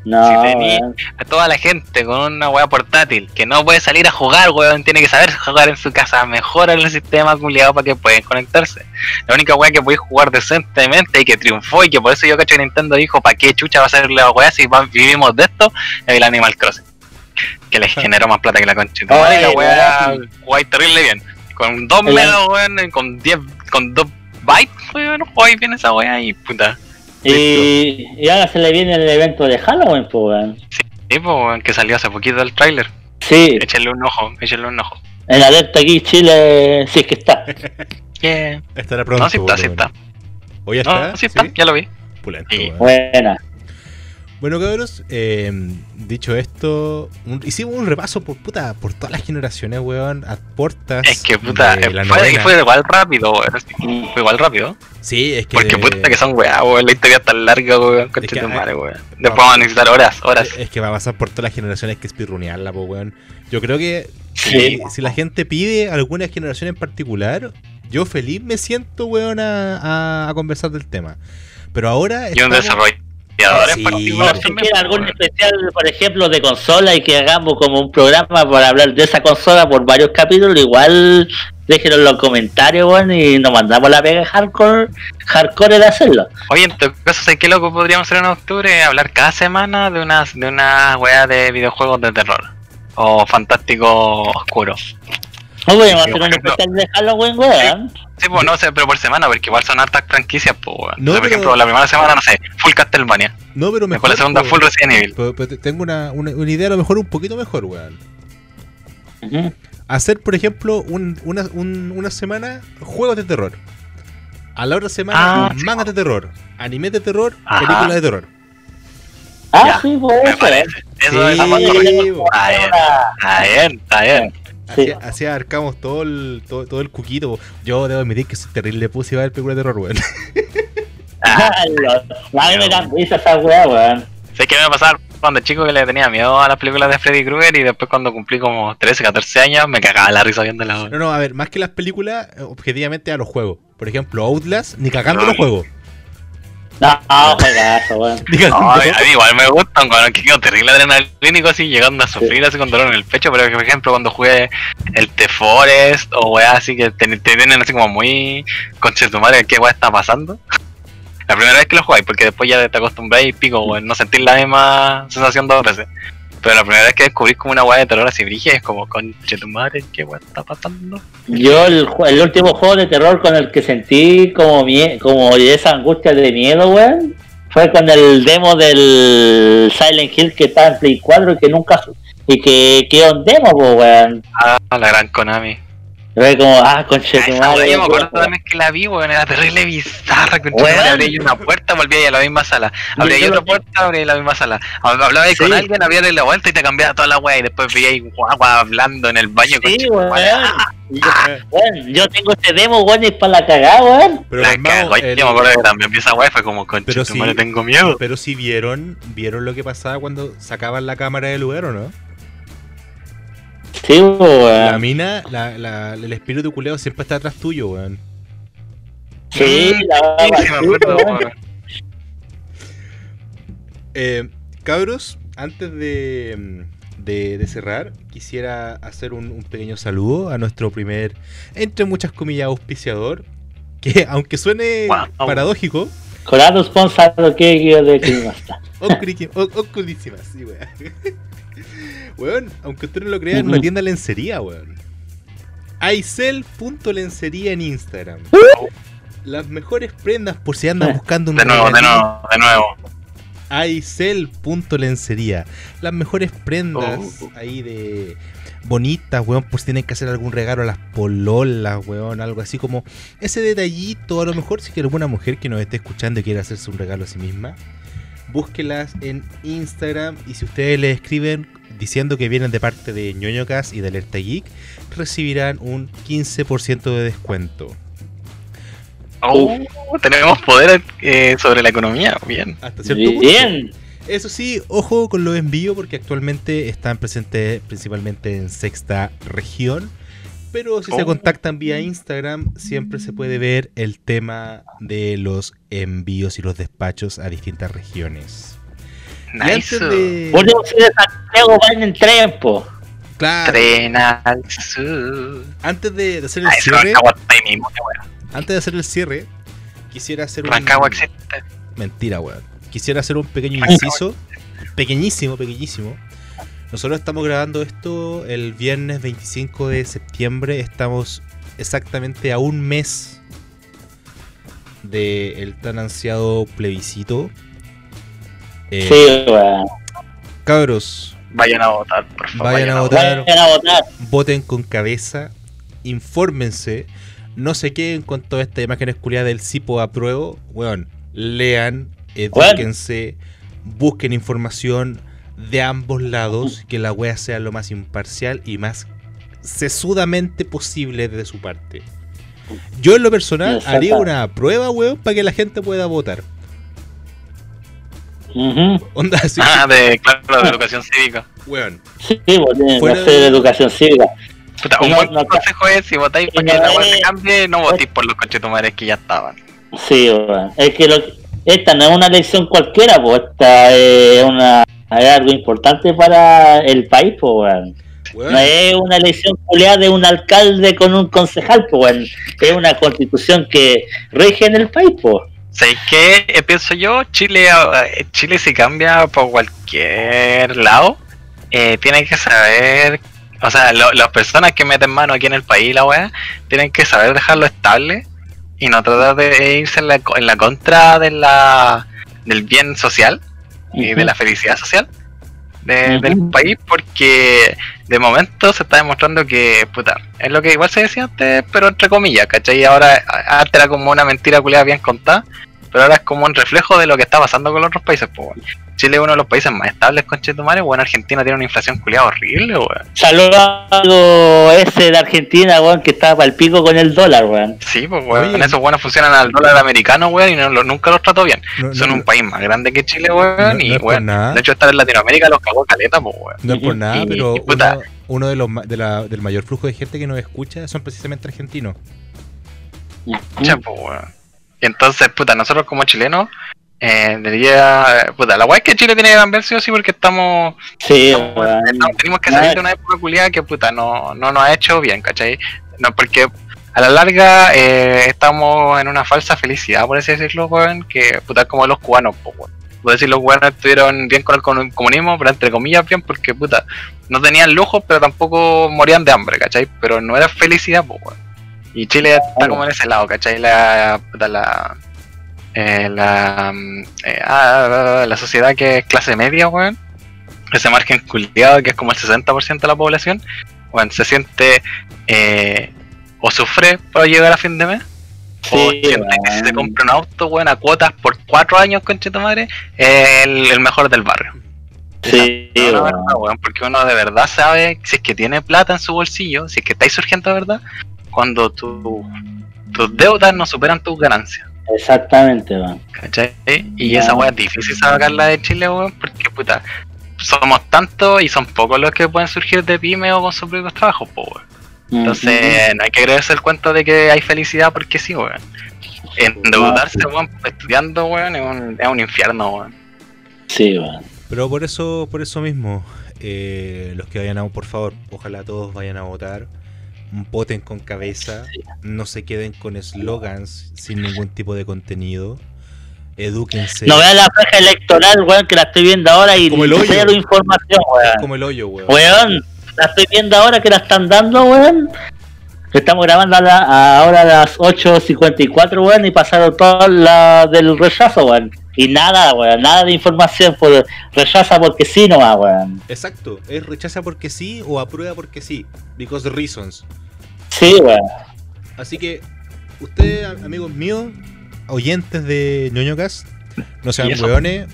No, si weón. a toda la gente con una weá portátil que no puede salir a jugar, weón, tiene que saber *laughs* jugar en su casa, mejora el sistema culiado para que puedan conectarse. La única weá que podéis jugar decentemente y que triunfó y que por eso yo cacho que Nintendo dijo, ¿para qué chucha va a ser la weá si vivimos de esto? Es el Animal Crossing. Que les *laughs* generó más plata que la concha. y la weá, weá terrible bien. Con 2 El- megas, weón, con 10, con 2 bytes, weón, jugáis bien esa weá y puta. Y, y ahora se le viene el evento de Halloween, pues, weón. Sí, pues, weón, que salió hace poquito el tráiler. Sí, Échenle un ojo, échenle un ojo. en alerta aquí Chile, sí es que está. *laughs* Yeah. Estará pronto. No, sí está, sí está. ¿Hoy está? No, sí está, ya lo vi. Pulento, Sí. Buena. Bueno, cabros, eh, dicho esto, un- hicimos un repaso por puta por todas las generaciones, weón, a puertas Es que puta, de la fue, igual rápido, weón. Fue igual rápido. Sí, es que Porque puta que son weá, weón. La historia es tan larga, weón. Que, tu ah, madre, weón. Después vamos a necesitar horas, horas. es que va a pasar por todas las generaciones que espirrunearla, po, weón. Yo creo que Sí. si, si la gente pide alguna generación en particular, yo feliz me siento, weón, a, a- a conversar del tema. Pero ahora Y un estamos- desarrollador Sí. particular. Si quiere algún especial, por ejemplo, de consola y que hagamos como un programa para hablar de esa consola por varios capítulos, igual déjenos en los comentarios, weón, y nos mandamos la pega hardcore, hardcore de hacerlo. Oye, en tu caso, ¿sabes qué loco podríamos hacer en octubre? Hablar cada semana de una, de una weá de videojuegos de terror. O fantástico oscuro. No podemos hacer un especial de Halloween, weón. Sí, pues no sé, pero por semana, porque igual son hartas franquicias, pues, weón. No, O sea, por pero- ejemplo, la primera semana, no sé, Full Castlevania. No, pero mejor. Después la segunda, Full Resident Evil. pero- pero tengo una, una, una idea a lo mejor un poquito mejor, weón. Hacer, por ejemplo, un- una, un- una semana juegos de terror. A la otra semana, Ah, sí. mangas de terror. Anime de terror, Ajá. películas de terror. Ah, Ya, sí, pues eso, parece. Eso Sí, es está bien, está bien. Sí. Así, abarcamos todo el, todo, todo el cuquito. po. Yo debo admitir que soy terrible puse a ver películas de terror, weón. *laughs* Ah, A mí me dan risa esa weá, weón. sé que me pasaba cuando chico que le tenía miedo a las películas de Freddy Krueger y después cuando cumplí como 13, 14 años me cagaba la risa viendo la No, no, a ver, más que las películas, eh, objetivamente a los juegos. Por ejemplo, Outlast, ni cagando los juegos. No, no, juegazo, weón. *laughs* Cagando. Ay, a mí igual me gustan cuando que quedo terrible adrenalínico así llegando a sufrir así con dolor en el pecho, pero por ejemplo cuando jugué el The Forest o weá así que te, te tienen así como muy conche tu madre, ¿qué weá está pasando? La primera vez que lo jugáis, porque después ya te acostumbráis y pico, weón, no sentís la misma sensación dos veces. Pero la primera vez que descubrí como una weá de terror así brilla es como, conche tu madre, ¿qué weá está pasando? Yo, el, último juego de terror con el que sentí como, como esa angustia de miedo, weón, fue con el demo del Silent Hill que está en Play 4 y que nunca. y que quedó en demo, weón. Ah, la gran Konami. Fue como, ah, conche Ah, tu madre. yo me acuerdo también que la vi, weón, era terrible bizarra, conche ahí una puerta, volvía ahí a la misma sala. Yo otra puerta, abría ahí la misma sala. Hab- Hablaba ahí con alguien, abría la vuelta y te cambiaba toda la weá y después veía ahí guagua hablando en el baño, Sí, weón. Ah, Yo, weón, yo tengo este demo, weón, y es para la cagada, weón. Pero la cagó, yo me acuerdo que también vi esa weá fue como, conche Pero tu sí. madre, tengo miedo. Pero si vieron, vieron lo que pasaba cuando sacaban la cámara del lugar o no? Sí, La mina, la, la- el espíritu culeo siempre está atrás tuyo, weón. Sí, la weón. Eh, cabros, antes de, de- de cerrar, quisiera hacer un, un pequeño saludo a nuestro primer, entre muchas comillas, auspiciador. Que aunque suene Wow. paradójico, Corado sponsor que yo de. Oscuri- o- oscurísimas, sí, weón. Weón, aunque usted no lo crea, en una Ujú. tienda de lencería, weón. Aicel.lencería en Instagram. Las mejores prendas por si andan buscando un De nuevo, de nuevo, de nuevo. Aicel.lencería. Las mejores prendas Oh. ahí de bonitas, weón, por si tienen que hacer algún regalo a las pololas, weón, algo así como ese detallito, a lo mejor si que alguna mujer que nos esté escuchando y quiere hacerse un regalo a sí misma, búsquelas en Instagram y si ustedes le escriben diciendo que vienen de parte de ñoñocas y de Alerta Geek, recibirán un 15% de descuento. Oh, tenemos poder eh, sobre la economía, bien. Hasta cierto punto. Bien. Eso sí, ojo con los envíos porque actualmente están presentes principalmente en sexta región. Pero si se Oh. contactan vía Instagram, siempre se puede ver el tema de los envíos y los despachos a distintas regiones. Y Nice. antes de. Ir de Santiago van en tren, po. Claro, Tren al sur. antes de, de hacer el Ah, cierre, mismo, qué wea. antes de hacer el cierre, quisiera hacer un. Existe. Mentira, weón. Quisiera hacer un pequeño Rancagua. inciso. Pequeñísimo, pequeñísimo. Nosotros estamos grabando esto el viernes 25 de septiembre. Estamos exactamente a un mes del tan ansiado plebiscito. Eh, Sí, weón. Cabros, Vayan a votar, por favor. Vayan a votar. Vayan a votar. voten con cabeza, infórmense, no se queden con toda esta imagen culiadas del Cipo a prueba, weón, lean, edúquense, busquen información de ambos lados, que la wea sea lo más imparcial y más sesudamente posible de su parte. Yo en lo personal haría una prueba, weón, para que la gente pueda votar. Onda así, Ah, de, claro, de educación cívica. weón. Sí, Fuera hacer de- educación cívica. Puta, un No, buen no, consejo es, si votáis para no, que la eh, se cambie, no votéis por los conchetumares que ya estaban. Sí, weón. Es que lo, esta no es una elección cualquiera, pues esta es, una, es algo importante para el país, pues, weón. weón. No es una elección culiada de un alcalde con un concejal, pues, weón. Es una constitución que rige en el país, pues. ¿Sabéis qué? Eh, pienso yo, Chile, eh, Chile si cambia por cualquier lado, eh, tienen que saber, o sea, lo- las personas que meten mano aquí en el país, la weá, tienen que saber dejarlo estable y no tratar de irse en la, en la contra de la del bien social y de la felicidad social de- del país porque de momento se está demostrando que, puta, es lo que igual se decía antes, pero entre comillas, ¿cachai? Ahora, a- antes era como una mentira culiada bien contada, pero ahora es como un reflejo de lo que está pasando con los otros países, pues, weón. Chile es uno de los países más estables con Chetumare, bueno, Argentina tiene una inflación culiada horrible, weón. Saludo ese de Argentina, weón, que estaba al pico con el dólar, weón. Sí, pues, weón, esos buenos funcionan al dólar americano, weón, y no, lo- nunca los trató bien. No- Son no- un país más grande que Chile, weón, y, weón, de hecho estar en Latinoamérica los cagó caleta, pues, weón. No es por nada, Y- pero y puta. uno, uno de los ma- de la- del mayor flujo de gente que nos escucha son precisamente argentinos. Pues, weón. Entonces, puta, nosotros como chilenos, eh, debería. Puta, la es que Chile tiene que cambiar sí o sí porque estamos. Sí, estamos- tenemos que salir de una época culiada que, puta, no, no nos ha hecho bien, ¿cachai? No, porque a la larga eh, estamos en una falsa felicidad, por así decirlo, weón, que, puta, como los cubanos, pues, weón. A decir, los weones estuvieron bien con el comu- comunismo, pero entre comillas bien, porque puta, no tenían lujos, pero tampoco morían de hambre, ¿cachai? Pero no era felicidad, pues, weón. Y Chile está como en ese lado, ¿cachai? La, la, eh, la, mm, eh, ah, la sociedad que es clase media, weón. Ese margen culiado que es como el 60% de la población, weón, se siente eh, o sufre para llegar a fin de mes, o Sí, siente que si se weón. compra un auto, weón, a cuotas por cuatro años, conche tu madre, es el, el mejor del barrio. Sí, No, porque uno de verdad sabe si es que tiene plata en su bolsillo, si es que estáis surgiendo de verdad, cuando tu- tus deudas no superan tus ganancias. Exactamente, weón. ¿Cachai? Y esa weá es difícil sacarla de Chile, weón, porque puta, somos tantos y son pocos los que pueden surgir de pyme o con sus propios trabajos, po, weón. Entonces, no hay que creerse el cuento de que hay felicidad porque sí, weón. Endeudarse, weón, estudiando, weón, es un, es un infierno, weón. Sí, weón. Pero por eso, por eso mismo, eh, los que vayan a, por favor, ojalá todos vayan a votar, voten con cabeza, no se queden con eslogans sin ningún tipo de contenido, edúquense. No vean la franja electoral, weón, que la estoy viendo ahora y Como el hoyo. cero información, es weón. como el hoyo, weón. Weón, la estoy viendo ahora que la están dando, weón. Estamos grabando a la- a ahora a las 8.54, weón, y pasaron todas las del rechazo, weón. Y nada, weón, nada de información, por rechaza porque sí nomás, weón. Exacto, es rechaza porque sí o aprueba porque sí, because reasons. Sí, weón. Así que, ustedes, amigos míos, oyentes de ñoñocas, no sean weones,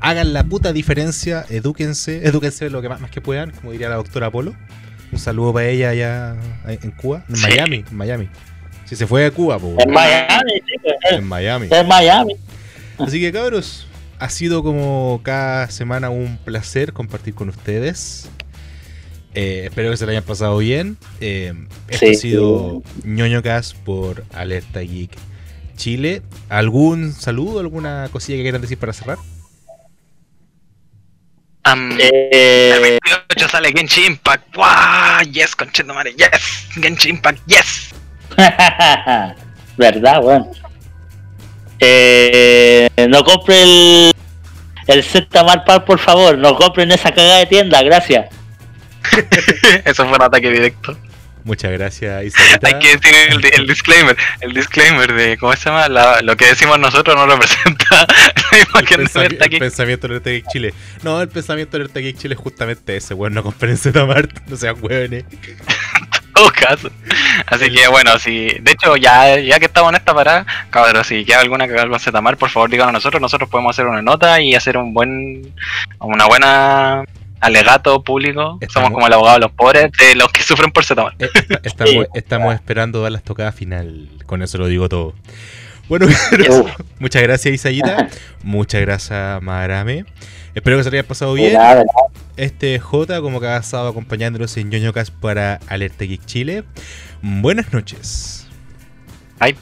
hagan la puta diferencia, edúquense, *laughs* edúquense lo que más, más que puedan, como diría la doctora Polo. Un saludo para ella allá en Cuba, en Sí. Miami, en Miami. Si se fue a Cuba, pues, En Miami, sí, weón. en Miami. En Miami. Así que cabros, ha sido como cada semana un placer compartir con ustedes. Eh, espero que se lo hayan pasado bien. Eh, esto Sí. ha sido ñoñocas por Alerta Geek Chile. ¿Algún saludo, alguna cosilla que quieran decir para cerrar? Am, el Eh, 28 sale Genshin Impact. ¡Wow! Yes, conchetumare, yes. Genshin Impact, yes. *laughs* Verdad, weón. Eh, no compre el, el Z Marpal, por favor. No compren esa cagada de tienda, gracias. *laughs* Eso fue un ataque directo. Muchas gracias, Isabelita. Hay que decir el, el disclaimer. El disclaimer de, ¿cómo se llama? La- lo que decimos nosotros no representa *laughs* la El, imagen de pensami- el pensamiento de Alerta Geek Chile. No, el pensamiento de Alerta Geek Chile es justamente ese, weón. No compren Zmart, no sean hueones. *laughs* todo caso. Así que bueno, si de hecho ya, ya que estamos en esta parada, cabrón, si queda alguna cagada con Zetamar, por favor díganos a nosotros, nosotros podemos hacer una nota y hacer un buen una buena alegato público. Estamos- Somos como el abogado de los pobres, de los que *laughs* sufren por Zetamar. Eh, esta- Estamos, estamos esperando dar las tocadas final. Con eso lo digo todo. Bueno, *laughs* muchas gracias Isayita. *laughs* Muchas gracias Maharame. Espero que se le haya pasado bien. Nada, nada. Este es J, como cada sábado acompañándolos en ñoñocas para Alerta Geek Chile. Buenas noches. Ay.